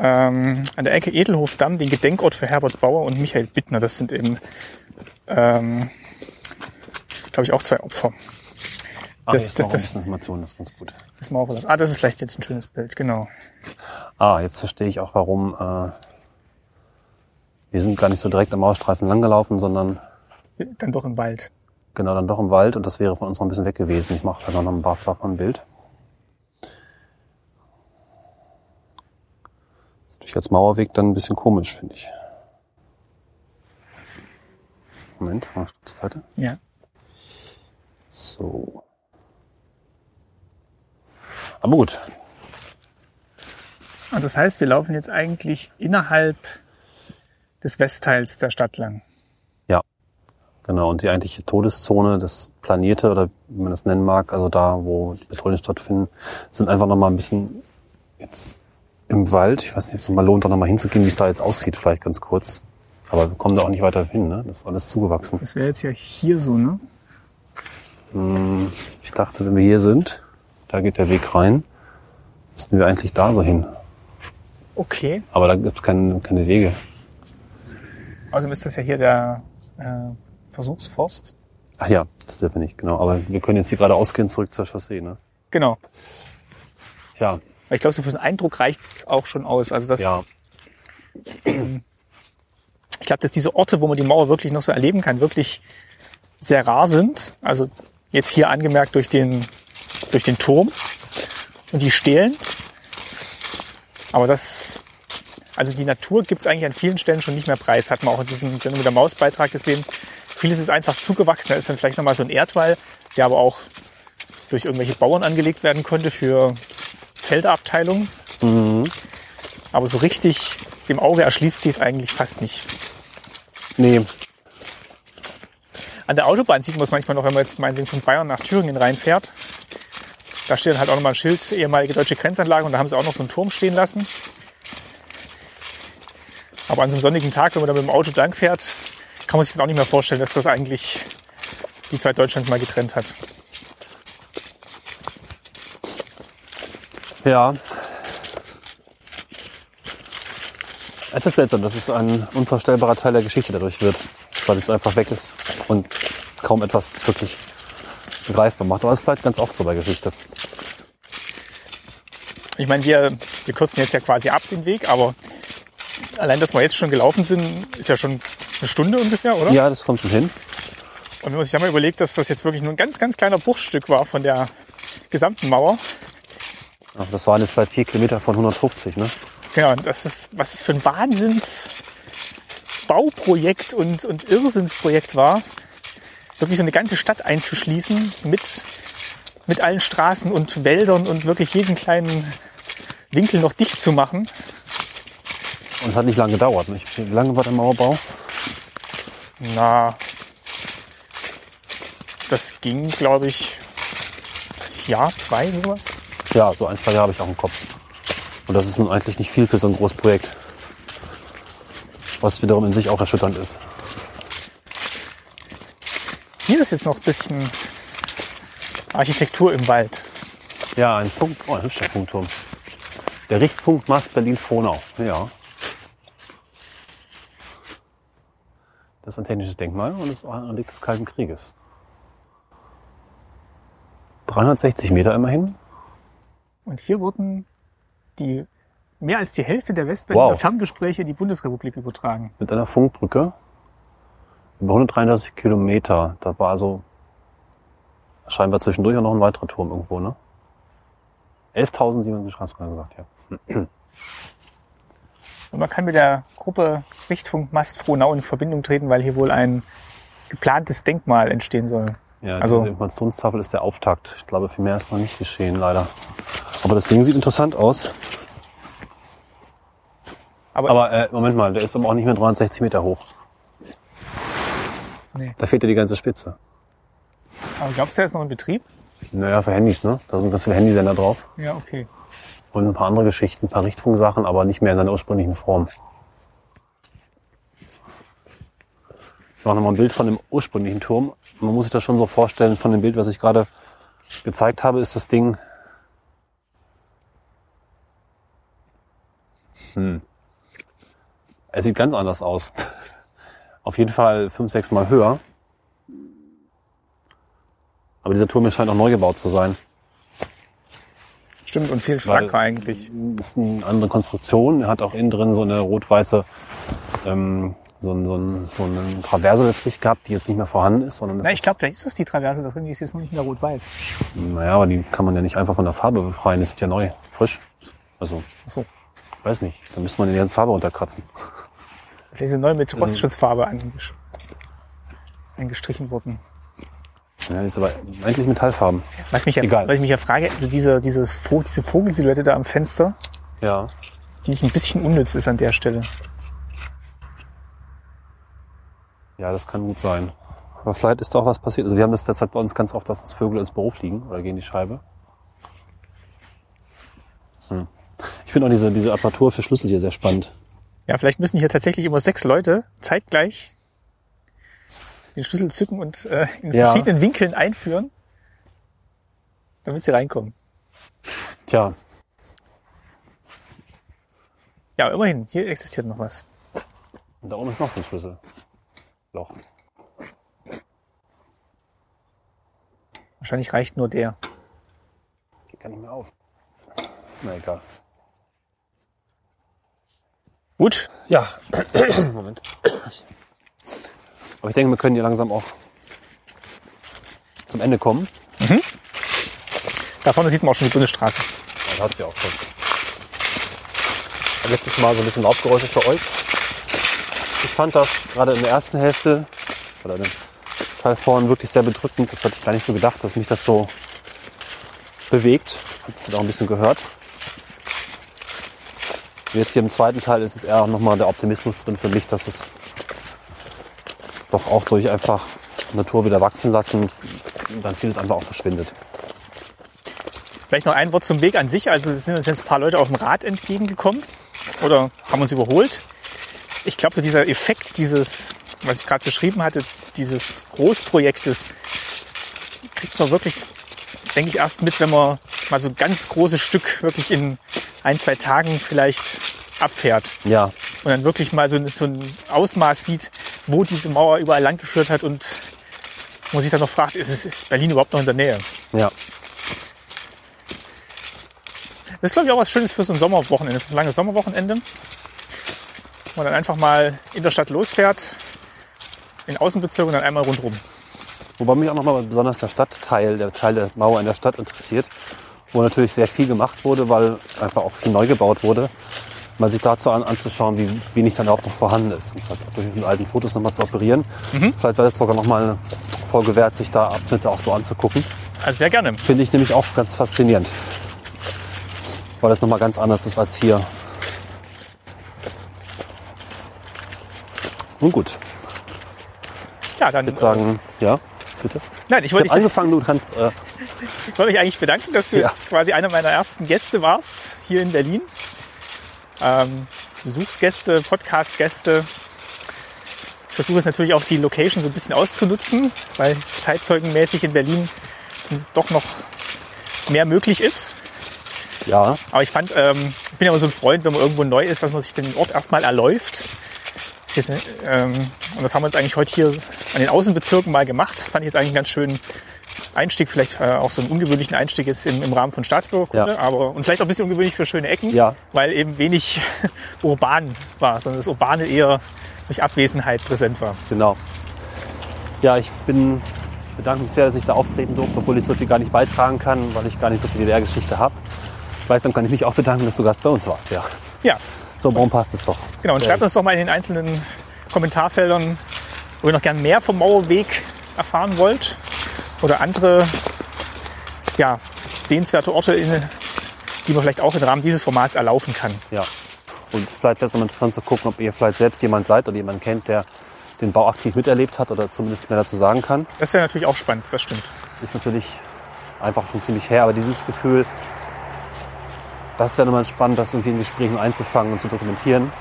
ähm, an der Ecke Edelhofdamm den Gedenkort für Herbert Bauer und Michael Bittner. Das sind eben, ähm, glaube ich, auch zwei Opfer. Ah, Das- das- das- bisschen Information, das ist ganz gut. Das Mauerverlass. Ah, das ist vielleicht jetzt ein schönes Bild, genau. Ah, jetzt verstehe ich auch, warum äh, wir sind gar nicht so direkt am Mausstreifen langgelaufen, sondern Dann doch im Wald. genau dann doch im Wald und das wäre von uns noch ein bisschen weg gewesen. Ich mache da noch ein paar ein Bild. Durch als Mauerweg dann ein bisschen komisch, finde ich. Moment, mach ich zur Seite. Ja. So. Aber gut, Und das heißt, wir laufen jetzt eigentlich innerhalb des Westteils der Stadt lang. Genau, und die eigentliche Todeszone, das Planierte oder wie man das nennen mag, also da, wo die Patrouillen stattfinden, sind einfach nochmal ein bisschen jetzt im Wald. Ich weiß nicht, ob es mal lohnt, da nochmal hinzugehen, wie es da jetzt aussieht, vielleicht ganz kurz. Aber wir kommen da auch nicht weiter hin, ne? Das ist alles zugewachsen. Das wäre jetzt ja hier so, ne? Hm, Ich dachte, wenn wir hier sind, da geht der Weg rein, müssten wir eigentlich da so hin. Okay. Aber da gibt es keine, keine Wege. Außerdem ist das ja hier der äh, Versuchsforst. Ach ja, das dürfen wir nicht, genau. Aber wir können jetzt hier gerade ausgehen, zurück zur Chaussee, ne? Genau. Tja, ich glaube, so für den Eindruck reicht's auch schon aus. Also das, ja. ich glaube, dass diese Orte, wo man die Mauer wirklich noch so erleben kann, wirklich sehr rar sind. Also jetzt hier angemerkt durch den, durch den Turm und die Stelen. Aber das, also die Natur gibt's eigentlich an vielen Stellen schon nicht mehr preis. Hat man auch in diesem Sendung mit der Mausbeitrag gesehen. Vieles ist einfach zugewachsen. Da ist dann vielleicht nochmal so ein Erdwall, der aber auch durch irgendwelche Bauern angelegt werden konnte für Felderabteilungen. Aber so richtig dem Auge erschließt sich es eigentlich fast nicht. Nee, An der Autobahn sieht man es manchmal noch, wenn man jetzt meinetwegen von Bayern nach Thüringen reinfährt. Da steht dann halt auch nochmal ein Schild, ehemalige deutsche Grenzanlage, und da haben sie auch noch so einen Turm stehen lassen. Aber an so einem sonnigen Tag, wenn man da mit dem Auto lang fährt, kann man sich das auch nicht mehr vorstellen, dass das eigentlich die zwei Deutschlands mal getrennt hat. Ja. Etwas seltsam, dass es ein unvorstellbarer Teil der Geschichte dadurch wird, weil es einfach weg ist und kaum etwas wirklich begreifbar macht. Aber es ist halt ganz oft so bei Geschichte. Ich meine, wir, wir kürzen jetzt ja quasi ab den Weg, aber allein, dass wir jetzt schon gelaufen sind, ist ja schon eine Stunde ungefähr, oder? Ja, das kommt schon hin. Und wenn man sich dann mal überlegt, dass das jetzt wirklich nur ein ganz, ganz kleiner Bruchstück war von der gesamten Mauer, Ach, Das waren jetzt vielleicht vier Kilometer von 150, ne? Genau, und das ist, was es für ein Wahnsinns-Bauprojekt und, und Irrsinnsprojekt war, wirklich so eine ganze Stadt einzuschließen mit, mit allen Straßen und Wäldern und wirklich jeden kleinen Winkel noch dicht zu machen. Und es hat nicht lange gedauert. Nicht? Wie lange war der Mauerbau? Na, das ging, glaube ich, Jahr, zwei, sowas. Ja, so ein, zwei Jahre habe ich auch im Kopf. Und das ist nun eigentlich nicht viel für so ein großes Projekt. Was wiederum in sich auch erschütternd ist. Hier ist jetzt noch ein bisschen Architektur im Wald. Ja, ein Punkt, oh, ein hübscher Funkturm. Der Richtpunkt Mast Berlin-Frohnau. Ja. Das ist ein technisches Denkmal und ist auch ein Relikt des Kalten Krieges. 360 Meter immerhin. Und hier wurden die mehr als die Hälfte der Westberliner Wow. Ferngespräche in die Bundesrepublik übertragen. Mit einer Funkbrücke. Über 133 Kilometer. Da war also scheinbar zwischendurch auch noch ein weiterer Turm irgendwo, ne? 11.700 Straßen gesagt, ja. Und man kann mit der Gruppe Richtfunk Mast Frohnau in Verbindung treten, weil hier wohl ein geplantes Denkmal entstehen soll. Ja, Also- diese Informationstafel ist der Auftakt. Ich glaube, viel mehr ist noch nicht geschehen, leider. Aber das Ding sieht interessant aus. Aber, Aber äh, Moment mal, der ist aber auch nicht mehr 360 Meter hoch. nee. Da fehlt ja die ganze Spitze. Aber glaubst du, er ist noch in Betrieb? Naja, für Handys, ne? Da sind ganz viele Handysender drauf. Ja, okay. Und ein paar andere Geschichten, ein paar Richtfunksachen, aber nicht mehr in seiner ursprünglichen Form. Ich mache nochmal ein Bild von dem ursprünglichen Turm. Man muss sich das schon so vorstellen, von dem Bild, was ich gerade gezeigt habe, ist das Ding. Hm. Es sieht ganz anders aus. Auf jeden Fall fünf, sechs Mal höher. Aber dieser Turm hier scheint auch neu gebaut zu sein. Stimmt, und viel Weil- schlanker eigentlich. ist eine andere Konstruktion. Er hat auch innen drin so eine rot-weiße, ähm, so, ein, so, ein, so eine Traverse letztlich gehabt, die jetzt nicht mehr vorhanden ist, sondern Na, ich glaube, vielleicht ist das die Traverse da drin, die ist jetzt noch nicht mehr rot-weiß. Naja, aber die kann man ja nicht einfach von der Farbe befreien. Das ist ja neu, frisch. Also, Ach so. weiß nicht. Da müsste man die ganze Farbe unterkratzen. Vielleicht ist sie neu mit Rostschutzfarbe angesch- eingestrichen worden. Ja, die ist aber eigentlich Metallfarben. Was mich ja, Egal. was ich mich ja frage, also diese, dieses Vogel, diese Vogelsilhouette da am Fenster, Ja. die nicht ein bisschen unnütz ist an der Stelle. Ja, das kann gut sein. Aber vielleicht ist da auch was passiert. Also wir haben das derzeit bei uns ganz oft, dass uns Vögel ins Büro fliegen oder gegen die Scheibe. Hm. Ich finde auch diese, diese Apparatur für Schlüssel hier sehr spannend. Ja, vielleicht müssen hier tatsächlich immer sechs Leute zeitgleich den Schlüssel zücken und äh, in Ja. verschiedenen Winkeln einführen, damit sie reinkommen. Tja, Ja, immerhin, hier existiert noch was. und da oben ist noch so ein Schlüssel. Loch. Wahrscheinlich reicht nur der. Geht gar nicht mehr auf. Na egal. Gut, Ja. Moment. Aber ich denke, wir können hier langsam auch zum Ende kommen. da vorne sieht man auch schon die Bundesstraße. Ja, hat sie auch schon. Letztes Mal so ein bisschen Laubgeräusche für euch. Ich fand das gerade in der ersten Hälfte oder dem Teil vorn wirklich sehr bedrückend. Das hatte ich gar nicht so gedacht, dass mich das so bewegt. Habt ihr auch ein bisschen gehört. Jetzt hier im zweiten Teil ist es eher nochmal der Optimismus drin für mich, dass es doch auch durch einfach Natur wieder wachsen lassen, dann vieles einfach auch verschwindet. Vielleicht noch ein Wort zum Weg an sich. Also sind uns jetzt ein paar Leute auf dem Rad entgegengekommen oder haben uns überholt. Ich glaube, dieser Effekt dieses, was ich gerade beschrieben hatte, dieses Großprojektes, kriegt man wirklich, denke ich, erst mit, wenn man mal so ein ganz großes Stück wirklich in ein, zwei Tagen vielleicht abfährt Ja, und dann wirklich mal so, ein- so ein Ausmaß sieht, wo diese Mauer überall lang geführt hat und man sich dann noch fragt, ist, ist Berlin überhaupt noch in der Nähe? ja. Das ist, glaube ich, auch was Schönes für so ein Sommerwochenende, für so ein langes Sommerwochenende. Wo man dann einfach mal in der Stadt losfährt, in Außenbezirken und dann einmal rundherum. Wobei mich auch nochmal besonders der Stadtteil, der Teil der Mauer in der Stadt interessiert, wo natürlich sehr viel gemacht wurde, weil einfach auch viel neu gebaut wurde. Mal sich dazu an, anzuschauen, wie wenig dann überhaupt noch vorhanden ist. Und vielleicht auch durch mit alten Fotos nochmal zu operieren. Vielleicht wäre es sogar nochmal wert, sich da Abschnitte auch so anzugucken. Also sehr gerne. Finde ich nämlich auch ganz faszinierend. Weil das nochmal ganz anders ist als hier. Nun gut, Ja, dann ich würde sagen, ja, bitte. Nein, ich Ich wollte dich, angefangen, du kannst äh, ich wollte mich eigentlich bedanken, dass du Ja. jetzt quasi einer meiner ersten Gäste warst hier in Berlin. Ähm, Besuchsgäste, Podcastgäste. Ich versuche es natürlich auch die Location so ein bisschen auszunutzen, weil zeitzeugenmäßig in Berlin doch noch mehr möglich ist. ja, Aber ich fand, ähm, ich bin ja immer so ein Freund, wenn man irgendwo neu ist, dass man sich den Ort erstmal erläuft, jetzt, ähm, und das haben wir jetzt eigentlich heute hier an den Außenbezirken mal gemacht. Das fand ich jetzt eigentlich einen ganz schönen Einstieg, vielleicht äh, auch so einen ungewöhnlichen Einstieg ist im, im Rahmen von Staatsbürgerkunde, Ja. aber und vielleicht auch ein bisschen ungewöhnlich für schöne Ecken, Ja. weil eben wenig urban war, sondern das Urbane eher durch Abwesenheit präsent war. Genau. Ja, ich bin, bedanke mich sehr, dass ich da auftreten durfte, obwohl ich so viel gar nicht beitragen kann, weil ich gar nicht so viel DDR-Geschichte habe. Gleichsam kann ich mich auch bedanken, dass du Gast bei uns warst, ja. Ja, So, warum passt es doch? genau. Und schreibt uns doch mal in den einzelnen Kommentarfeldern, wo ihr noch gern mehr vom Mauerweg erfahren wollt oder andere ja, sehenswerte Orte, in, die man vielleicht auch im Rahmen dieses Formats erlaufen kann. Ja. Und vielleicht wäre es noch interessant zu gucken, ob ihr vielleicht selbst jemand seid oder jemanden kennt, der den Bau aktiv miterlebt hat oder zumindest mehr dazu sagen kann. Das wäre natürlich auch spannend, das stimmt. Ist natürlich einfach schon ziemlich her, aber dieses Gefühl, das wäre nochmal spannend, das irgendwie in Gesprächen einzufangen und zu dokumentieren.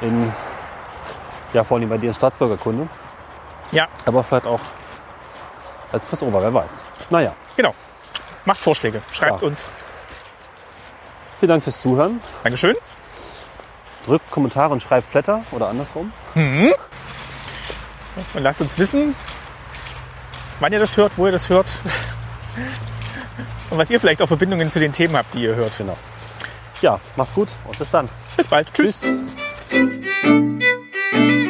In, ja, vor allem bei dir in Staatsbürgerkunde, Ja, aber vielleicht auch als Crossover, wer weiß. Naja, genau. Macht Vorschläge, schreibt Ja. uns. vielen Dank fürs Zuhören. Dankeschön. Drückt Kommentare und schreibt Flatter oder andersrum. Und lasst uns wissen, wann ihr das hört, wo ihr das hört. Und was ihr vielleicht auch Verbindungen zu den Themen habt, die ihr hört. Genau. Ja, macht's gut und bis dann. Bis bald. Tschüss. Tschüss.